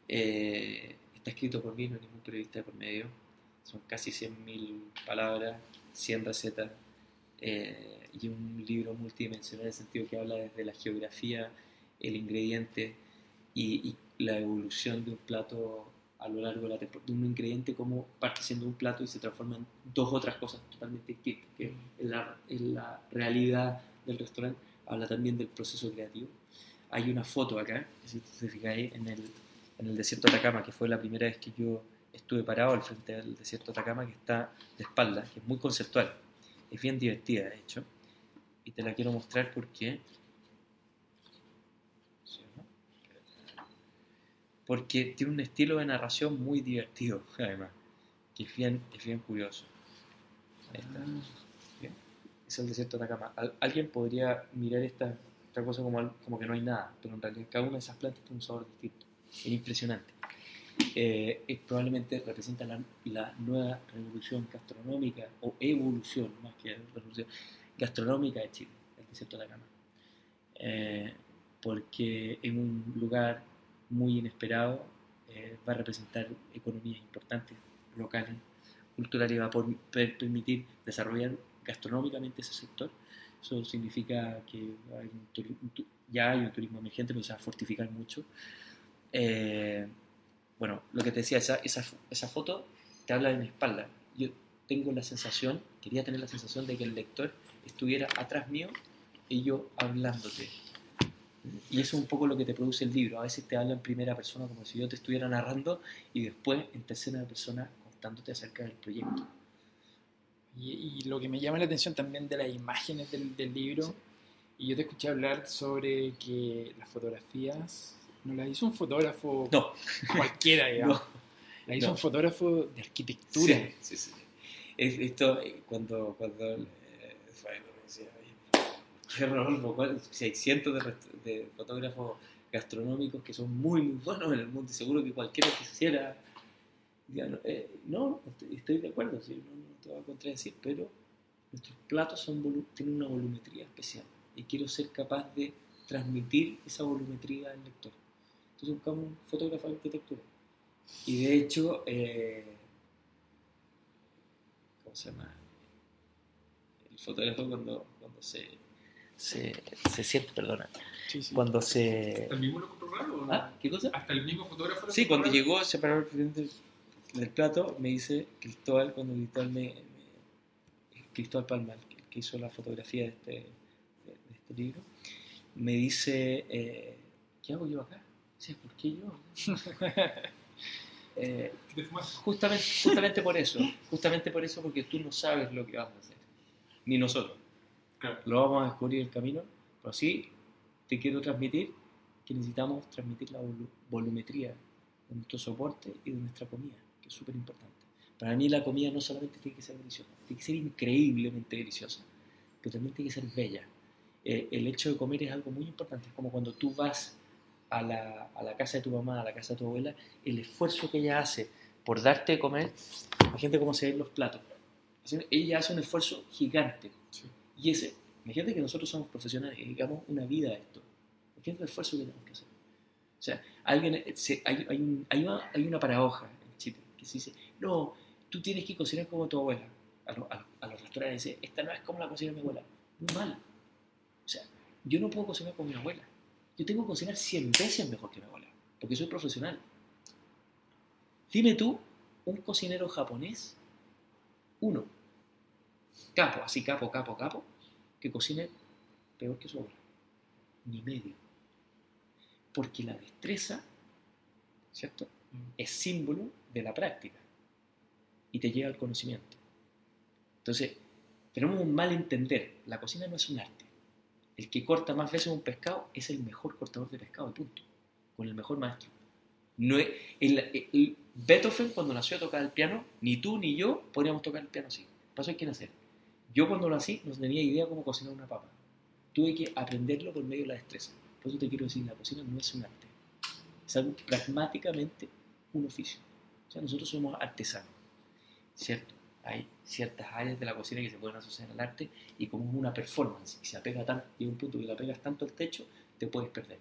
Eh, está escrito por mí, no hay ningún periodista por medio. Son casi 100.000 palabras, 100 recetas eh, y un libro multidimensional en el sentido que habla desde la geografía, el ingrediente y, y la evolución de un plato a lo largo de la temporada. De un ingrediente como parte siendo un plato y se transforma en dos otras cosas totalmente distintas. Que en la, en la realidad del restaurante habla también del proceso creativo. Hay una foto acá, si te fijáis, en el, en el desierto de Atacama, que fue la primera vez que yo estuve parado al frente del desierto de Atacama, que está de espalda, que es muy conceptual. Es bien divertida, de hecho. Y te la quiero mostrar porque... Porque tiene un estilo de narración muy divertido, además. Que es bien, es bien curioso. Ahí está. Bien. Es el desierto de Atacama. Al- alguien podría mirar esta, esta cosa como, como que no hay nada, pero en realidad cada una de esas plantas tiene un sabor distinto. Es impresionante. Eh, es- probablemente representa la, la nueva revolución gastronómica o evolución, más que revolución gastronómica de Chile, el desierto de Atacama. Eh, porque en un lugar muy inesperado eh, va a representar economías importantes, locales, culturales, y va a por- per- permitir desarrollar gastronómicamente ese sector. Eso significa que hay un ya hay un turismo emergente, pero se va a fortificar mucho. Eh, bueno, lo que te decía, esa, esa, esa foto te habla de mi espalda. Yo tengo la sensación, quería tener la sensación de que el lector estuviera atrás mío y yo hablándote. Y eso es un poco lo que te produce el libro. A veces te habla en primera persona como si yo te estuviera narrando y después en tercera persona contándote acerca del proyecto. Y, y lo que me llama la atención también de las imágenes del, del libro, y yo te escuché hablar sobre que las fotografías no las hizo un fotógrafo No, cualquiera, digamos. no. las hizo no. un fotógrafo de arquitectura. Sí, sí, sí. Es- esto, eh, cuando, cuando eh, Fabián me decía, "Oye, Rodolfo, ¿cuál- 600 de, fotógrafos gastronómicos que son muy, muy buenos en el mundo y seguro que cualquiera quisiera. diga, no, eh, no, estoy, de acuerdo, sí, no, no te voy a contradecir, pero nuestros platos son tienen una volumetría especial y quiero ser capaz de transmitir esa volumetría al lector. Entonces buscamos un fotógrafo de arquitectura. Y de hecho, eh, ¿cómo se llama? El fotógrafo cuando, cuando se, se, se siente, perdona, Sí, sí. cuando se... ¿Hasta el mismo lo raro no? ¿Ah? ¿Qué cosa? ¿Hasta el mismo fotógrafo lo Sí, cuando raro? llegó, se paró al frente del, plato, me dice Cristóbal, cuando Cristóbal me, me- Cristóbal Palma, el que, que hizo la fotografía de este, de, de este libro, me dice, eh, ¿qué hago yo acá? Sí, ¿por qué yo? Eh, justamente, justamente por eso, justamente por eso, porque tú no sabes lo que vas a hacer, ni nosotros. Claro. Lo vamos a descubrir el camino, pero sí te quiero transmitir que necesitamos transmitir la volu- volumetría de nuestro soporte y de nuestra comida, que es súper importante. Para mí la comida no solamente tiene que ser deliciosa, tiene que ser increíblemente deliciosa, pero también tiene que ser bella. Eh, el hecho de comer es algo muy importante, es como cuando tú vas a la, a la casa de tu mamá, a la casa de tu abuela, el esfuerzo que ella hace por darte de comer, imagínate cómo se ven los platos. Ella hace un esfuerzo gigante. Sí. Y ese, imagínate que nosotros somos profesionales y dedicamos una vida a esto. Imagínate el esfuerzo que tenemos que hacer. O sea, alguien, eh, se- hay, hay, un- hay una, hay una paradoja en Chile que se dice, no, tú tienes que cocinar como tu abuela. A, lo- a- a los restaurantes dice, esta no es como la cocina de mi abuela. Muy mal. O sea, yo no puedo cocinar como mi abuela. Yo tengo que cocinar 100 veces mejor que mi abuela, porque soy profesional. Dime tú, un cocinero japonés, uno, capo, así capo, capo, capo, que cocine peor que su abuela. Ni medio. Porque la destreza, ¿cierto? Es símbolo de la práctica y te llega al conocimiento. Entonces, tenemos un mal entender. La cocina no es un arte. El que corta más veces un pescado es el mejor cortador de pescado, punto. Con el mejor maestro. No es, Beethoven, cuando nació a tocar el piano, ni tú ni yo podríamos tocar el piano así. Pasó hay que nacer. Yo cuando nací no tenía idea cómo cocinar una papa. Tuve que aprenderlo por medio de la destreza. Por eso te quiero decir, la cocina no es un arte. Es algo pragmáticamente un oficio. O sea, nosotros somos artesanos. ¿Cierto? Hay ciertas áreas de la cocina que se pueden asociar al arte y como es una performance y se apega tan, llega un punto que la pegas tanto al techo, te puedes perder.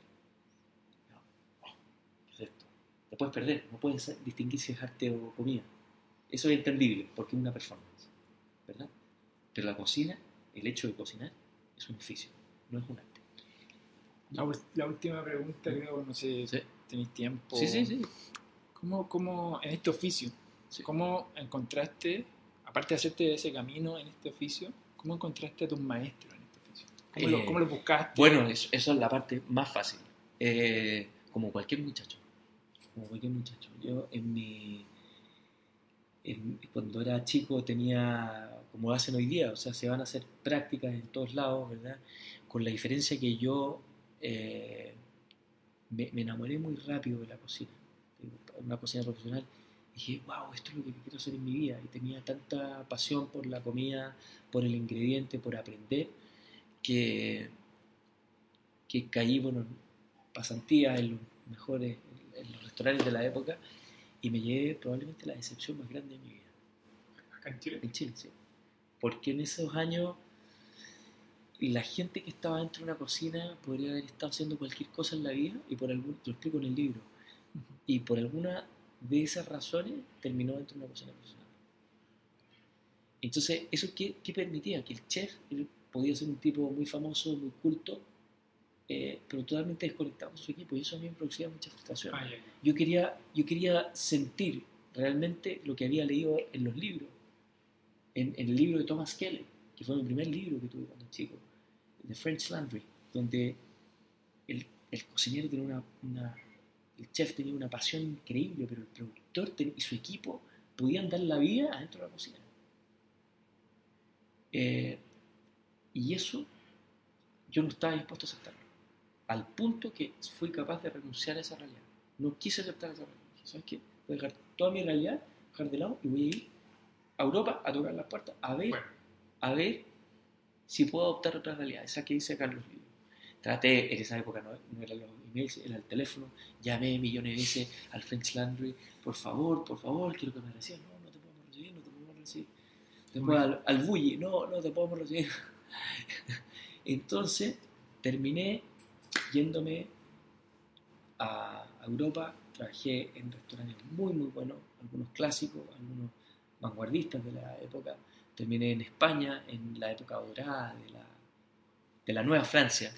No. ¿qué es esto? Te puedes perder, no puedes distinguir si es arte o comida. Eso es entendible porque es una performance, ¿verdad? Pero la cocina, el hecho de cocinar, es un oficio, no es un arte. La, la última pregunta, creo, no sé, Sí, tenéis tiempo. sí, sí. sí. ¿Cómo, cómo en este oficio, Sí. cómo encontraste, aparte de hacerte ese camino en este oficio, cómo encontraste a tus maestros en este oficio? ¿Cómo, Eh, lo, cómo lo buscaste? Bueno, eso, eso es la parte más fácil. Eh, como cualquier muchacho. Como cualquier muchacho. Yo en mi. en- cuando era chico tenía. como hacen hoy día, o sea, se van a hacer prácticas en todos lados, ¿verdad? Con la diferencia que yo eh, me, me enamoré muy rápido de la cocina. de Una cocina profesional. Dije, wow, esto es lo que quiero hacer en mi vida. Y tenía tanta pasión por la comida, por el ingrediente, por aprender, que, que caí, bueno, en pasantías en los mejores, en los restaurantes de la época y me llevé probablemente la decepción más grande de mi vida, Acá en Chile. en Chile, sí. Porque en esos años la gente que estaba dentro de una cocina podría haber estado haciendo cualquier cosa en la vida y por algún, lo explico en el libro, y por alguna de esas razones terminó dentro de una cocina profesional. Entonces, ¿eso qué, qué permitía? Que el chef él podía ser un tipo muy famoso, muy culto, eh, pero totalmente desconectado con su equipo, y eso a mí me producía mucha frustración. Ah, ya, ya. Yo quería, yo quería sentir realmente lo que había leído en los libros, en, en el libro de Thomas Kelly, que fue mi primer libro que tuve cuando chico, The French Laundry, donde el, el cocinero tenía una, una- el chef tenía una pasión increíble, pero el productor y su equipo podían dar la vida adentro de la cocina. Eh, y eso yo no estaba dispuesto a aceptarlo, al punto que fui capaz de renunciar a esa realidad. No quise aceptar esa realidad. ¿Sabes qué? Voy a dejar toda mi realidad, dejar de lado y voy a ir a Europa a tocar las puertas, a ver Bueno, a ver si puedo adoptar otra realidad, esa que dice Carlos Libro. Traté, en esa época no, no eran los emails, era el teléfono, llamé millones de veces al French Laundry, por favor, por favor, quiero que me reciban, no, no te podemos recibir, no te podemos recibir. Después al, al Bulli, no, no te podemos recibir. Entonces terminé yéndome a Europa, trabajé en restaurantes muy, muy buenos, algunos clásicos, algunos vanguardistas de la época. Terminé en España, en la época dorada de la, de la Nueva Francia.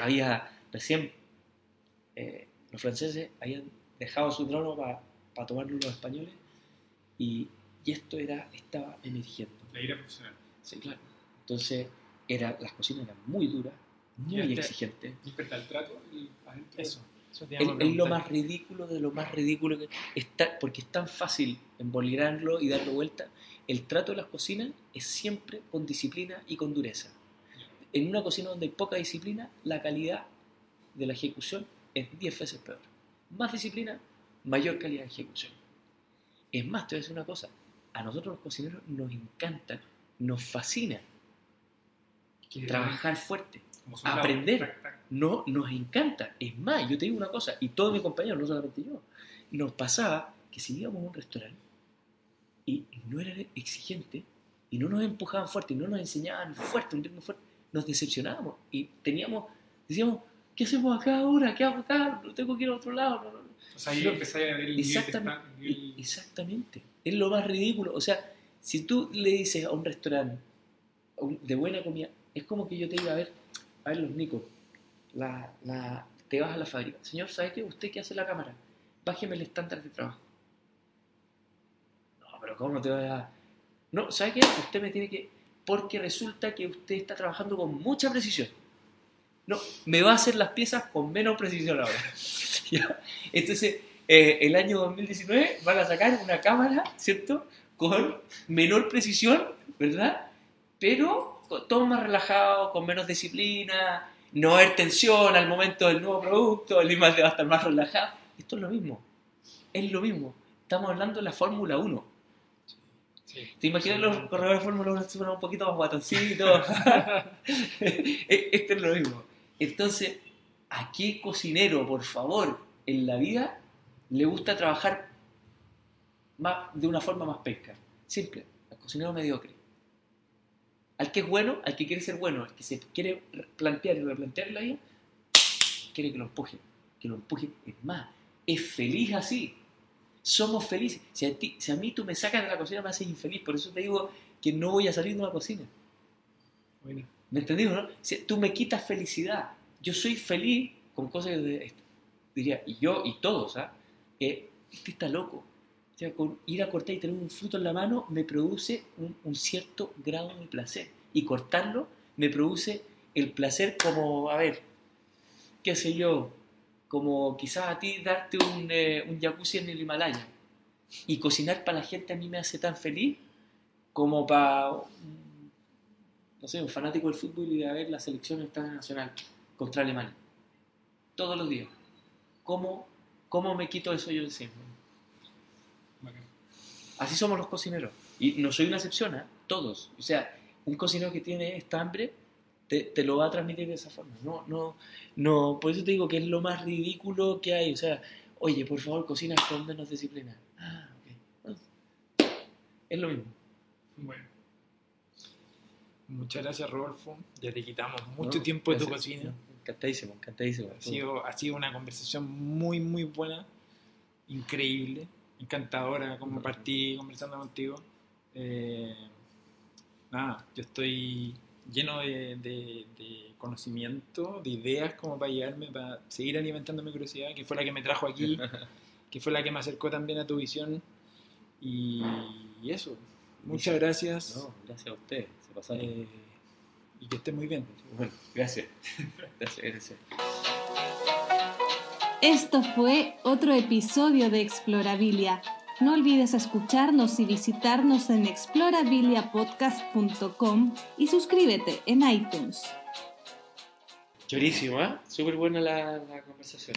Había recién, eh, los franceses habían dejado su trono para tomarlo los españoles y, y esto era, estaba emergiendo. La ira profesional. Sí, claro. Entonces, era, las cocinas eran muy duras, muy Ya te- exigentes. ¿Y frente al trato? el-? Eso. eso te Es, lo más ridículo de lo más ridículo que está, porque es tan fácil emboligrarlo y darle vuelta. El trato de las cocinas es siempre con disciplina y con dureza. En una cocina donde hay poca disciplina, la calidad de la ejecución es 10 veces peor. Más disciplina, mayor calidad de ejecución. Es más, te voy a decir una cosa, a nosotros los cocineros nos encanta, nos fascina Que- trabajar fuerte. aprender. No nos encanta. Es más, yo te digo una cosa, y todos mis compañeros, no solamente yo, nos pasaba que si íbamos a un restaurante y no era exigente y no nos empujaban fuerte y no nos enseñaban fuerte, un ritmo fuerte, nos decepcionábamos y teníamos, decíamos, ¿qué hacemos acá ahora? ¿Qué hago acá? No tengo que ir a otro lado. No, no, no. O sea, ahí empezáis a ver el nivel Exactamente, nivel- exactamente. Es lo más ridículo. O sea, si tú le dices a un restaurante de buena comida, es como que yo te diga, a ver, a ver los Nicos, la, la, te vas a la fábrica. Señor, ¿sabe qué? ¿Usted qué hace la cámara? Bájeme el estándar de trabajo. No, pero ¿cómo no te vas a...? No, ¿sabe qué? Usted me tiene que... Porque resulta que usted está trabajando con mucha precisión. No, me va a hacer las piezas con menos precisión ahora. ¿Ya? Entonces, eh, el año 2019 van a sacar una cámara, ¿cierto? Con menor precisión, ¿verdad? Pero todo más relajado, con menos disciplina, no haber tensión al momento del nuevo producto, el IMAX va a estar más relajado. Esto es lo mismo, es lo mismo. Estamos hablando de la Fórmula 1. Sí. ¿Te imaginas los corredores de Fórmula 1 suenan un poquito más guatoncitos? E- Esto es lo mismo. Entonces, ¿a qué cocinero, por favor, en la vida le gusta trabajar más, de una forma más pesca? Simple, al cocinero mediocre. Al que es bueno, al que quiere ser bueno, al que se quiere re- plantear y replantear la vida, quiere que lo empuje, que lo empuje. Es más, es feliz así. Somos felices. Si a, ti- si a mí tú me sacas de la cocina, me haces infeliz. Por eso te digo que no voy a salir de una cocina. Bueno, ¿Me entendí, no? Si tú me quitas felicidad. Yo soy feliz con cosas que diría, y yo y todos, ¿ah? Eh, este está loco. O sea, con ir a cortar y tener un fruto en la mano me produce un, un cierto grado de placer. Y cortarlo me produce el placer como, a ver, qué sé yo, como quizás a ti darte un, eh, un jacuzzi en el Himalaya. Y cocinar para la gente a mí me hace tan feliz como para no sé, un fanático del fútbol y de ver la selección internacional contra Alemania. Todos los días. ¿Cómo, cómo me quito eso yo encima? Así somos los cocineros. Y no soy una excepción, ¿eh? Todos. O sea, un cocinero que tiene esta hambre te, te lo va a transmitir de esa forma. No, no, no. Por eso te digo que es lo más ridículo que hay. O sea, oye, por favor, cocina con menos disciplina. Ah, ok. Bueno, es lo mismo. Bueno, muchas gracias Rodolfo. Ya te quitamos mucho No, tiempo de tu cocina. Encantadísimo, encantadísimo. Ha sido, ha sido una conversación muy, muy buena, increíble, encantadora como partí conversando contigo. Eh, nada, yo estoy lleno de, de- de conocimiento, de ideas como para llegarme, para seguir alimentando mi curiosidad, que fue la que me trajo aquí, que fue la que me acercó también a tu visión. Y, y eso, muchas gracias No, gracias a ustedes. Se pasaron. eh, y que estés muy bien. Bueno, gracias. Gracias, gracias. Esto fue otro episodio de Explorabilia. No olvides escucharnos y visitarnos en explorabiliapodcast.com y suscríbete en iTunes. Chorísimo, ¿eh? Súper buena la, la conversación.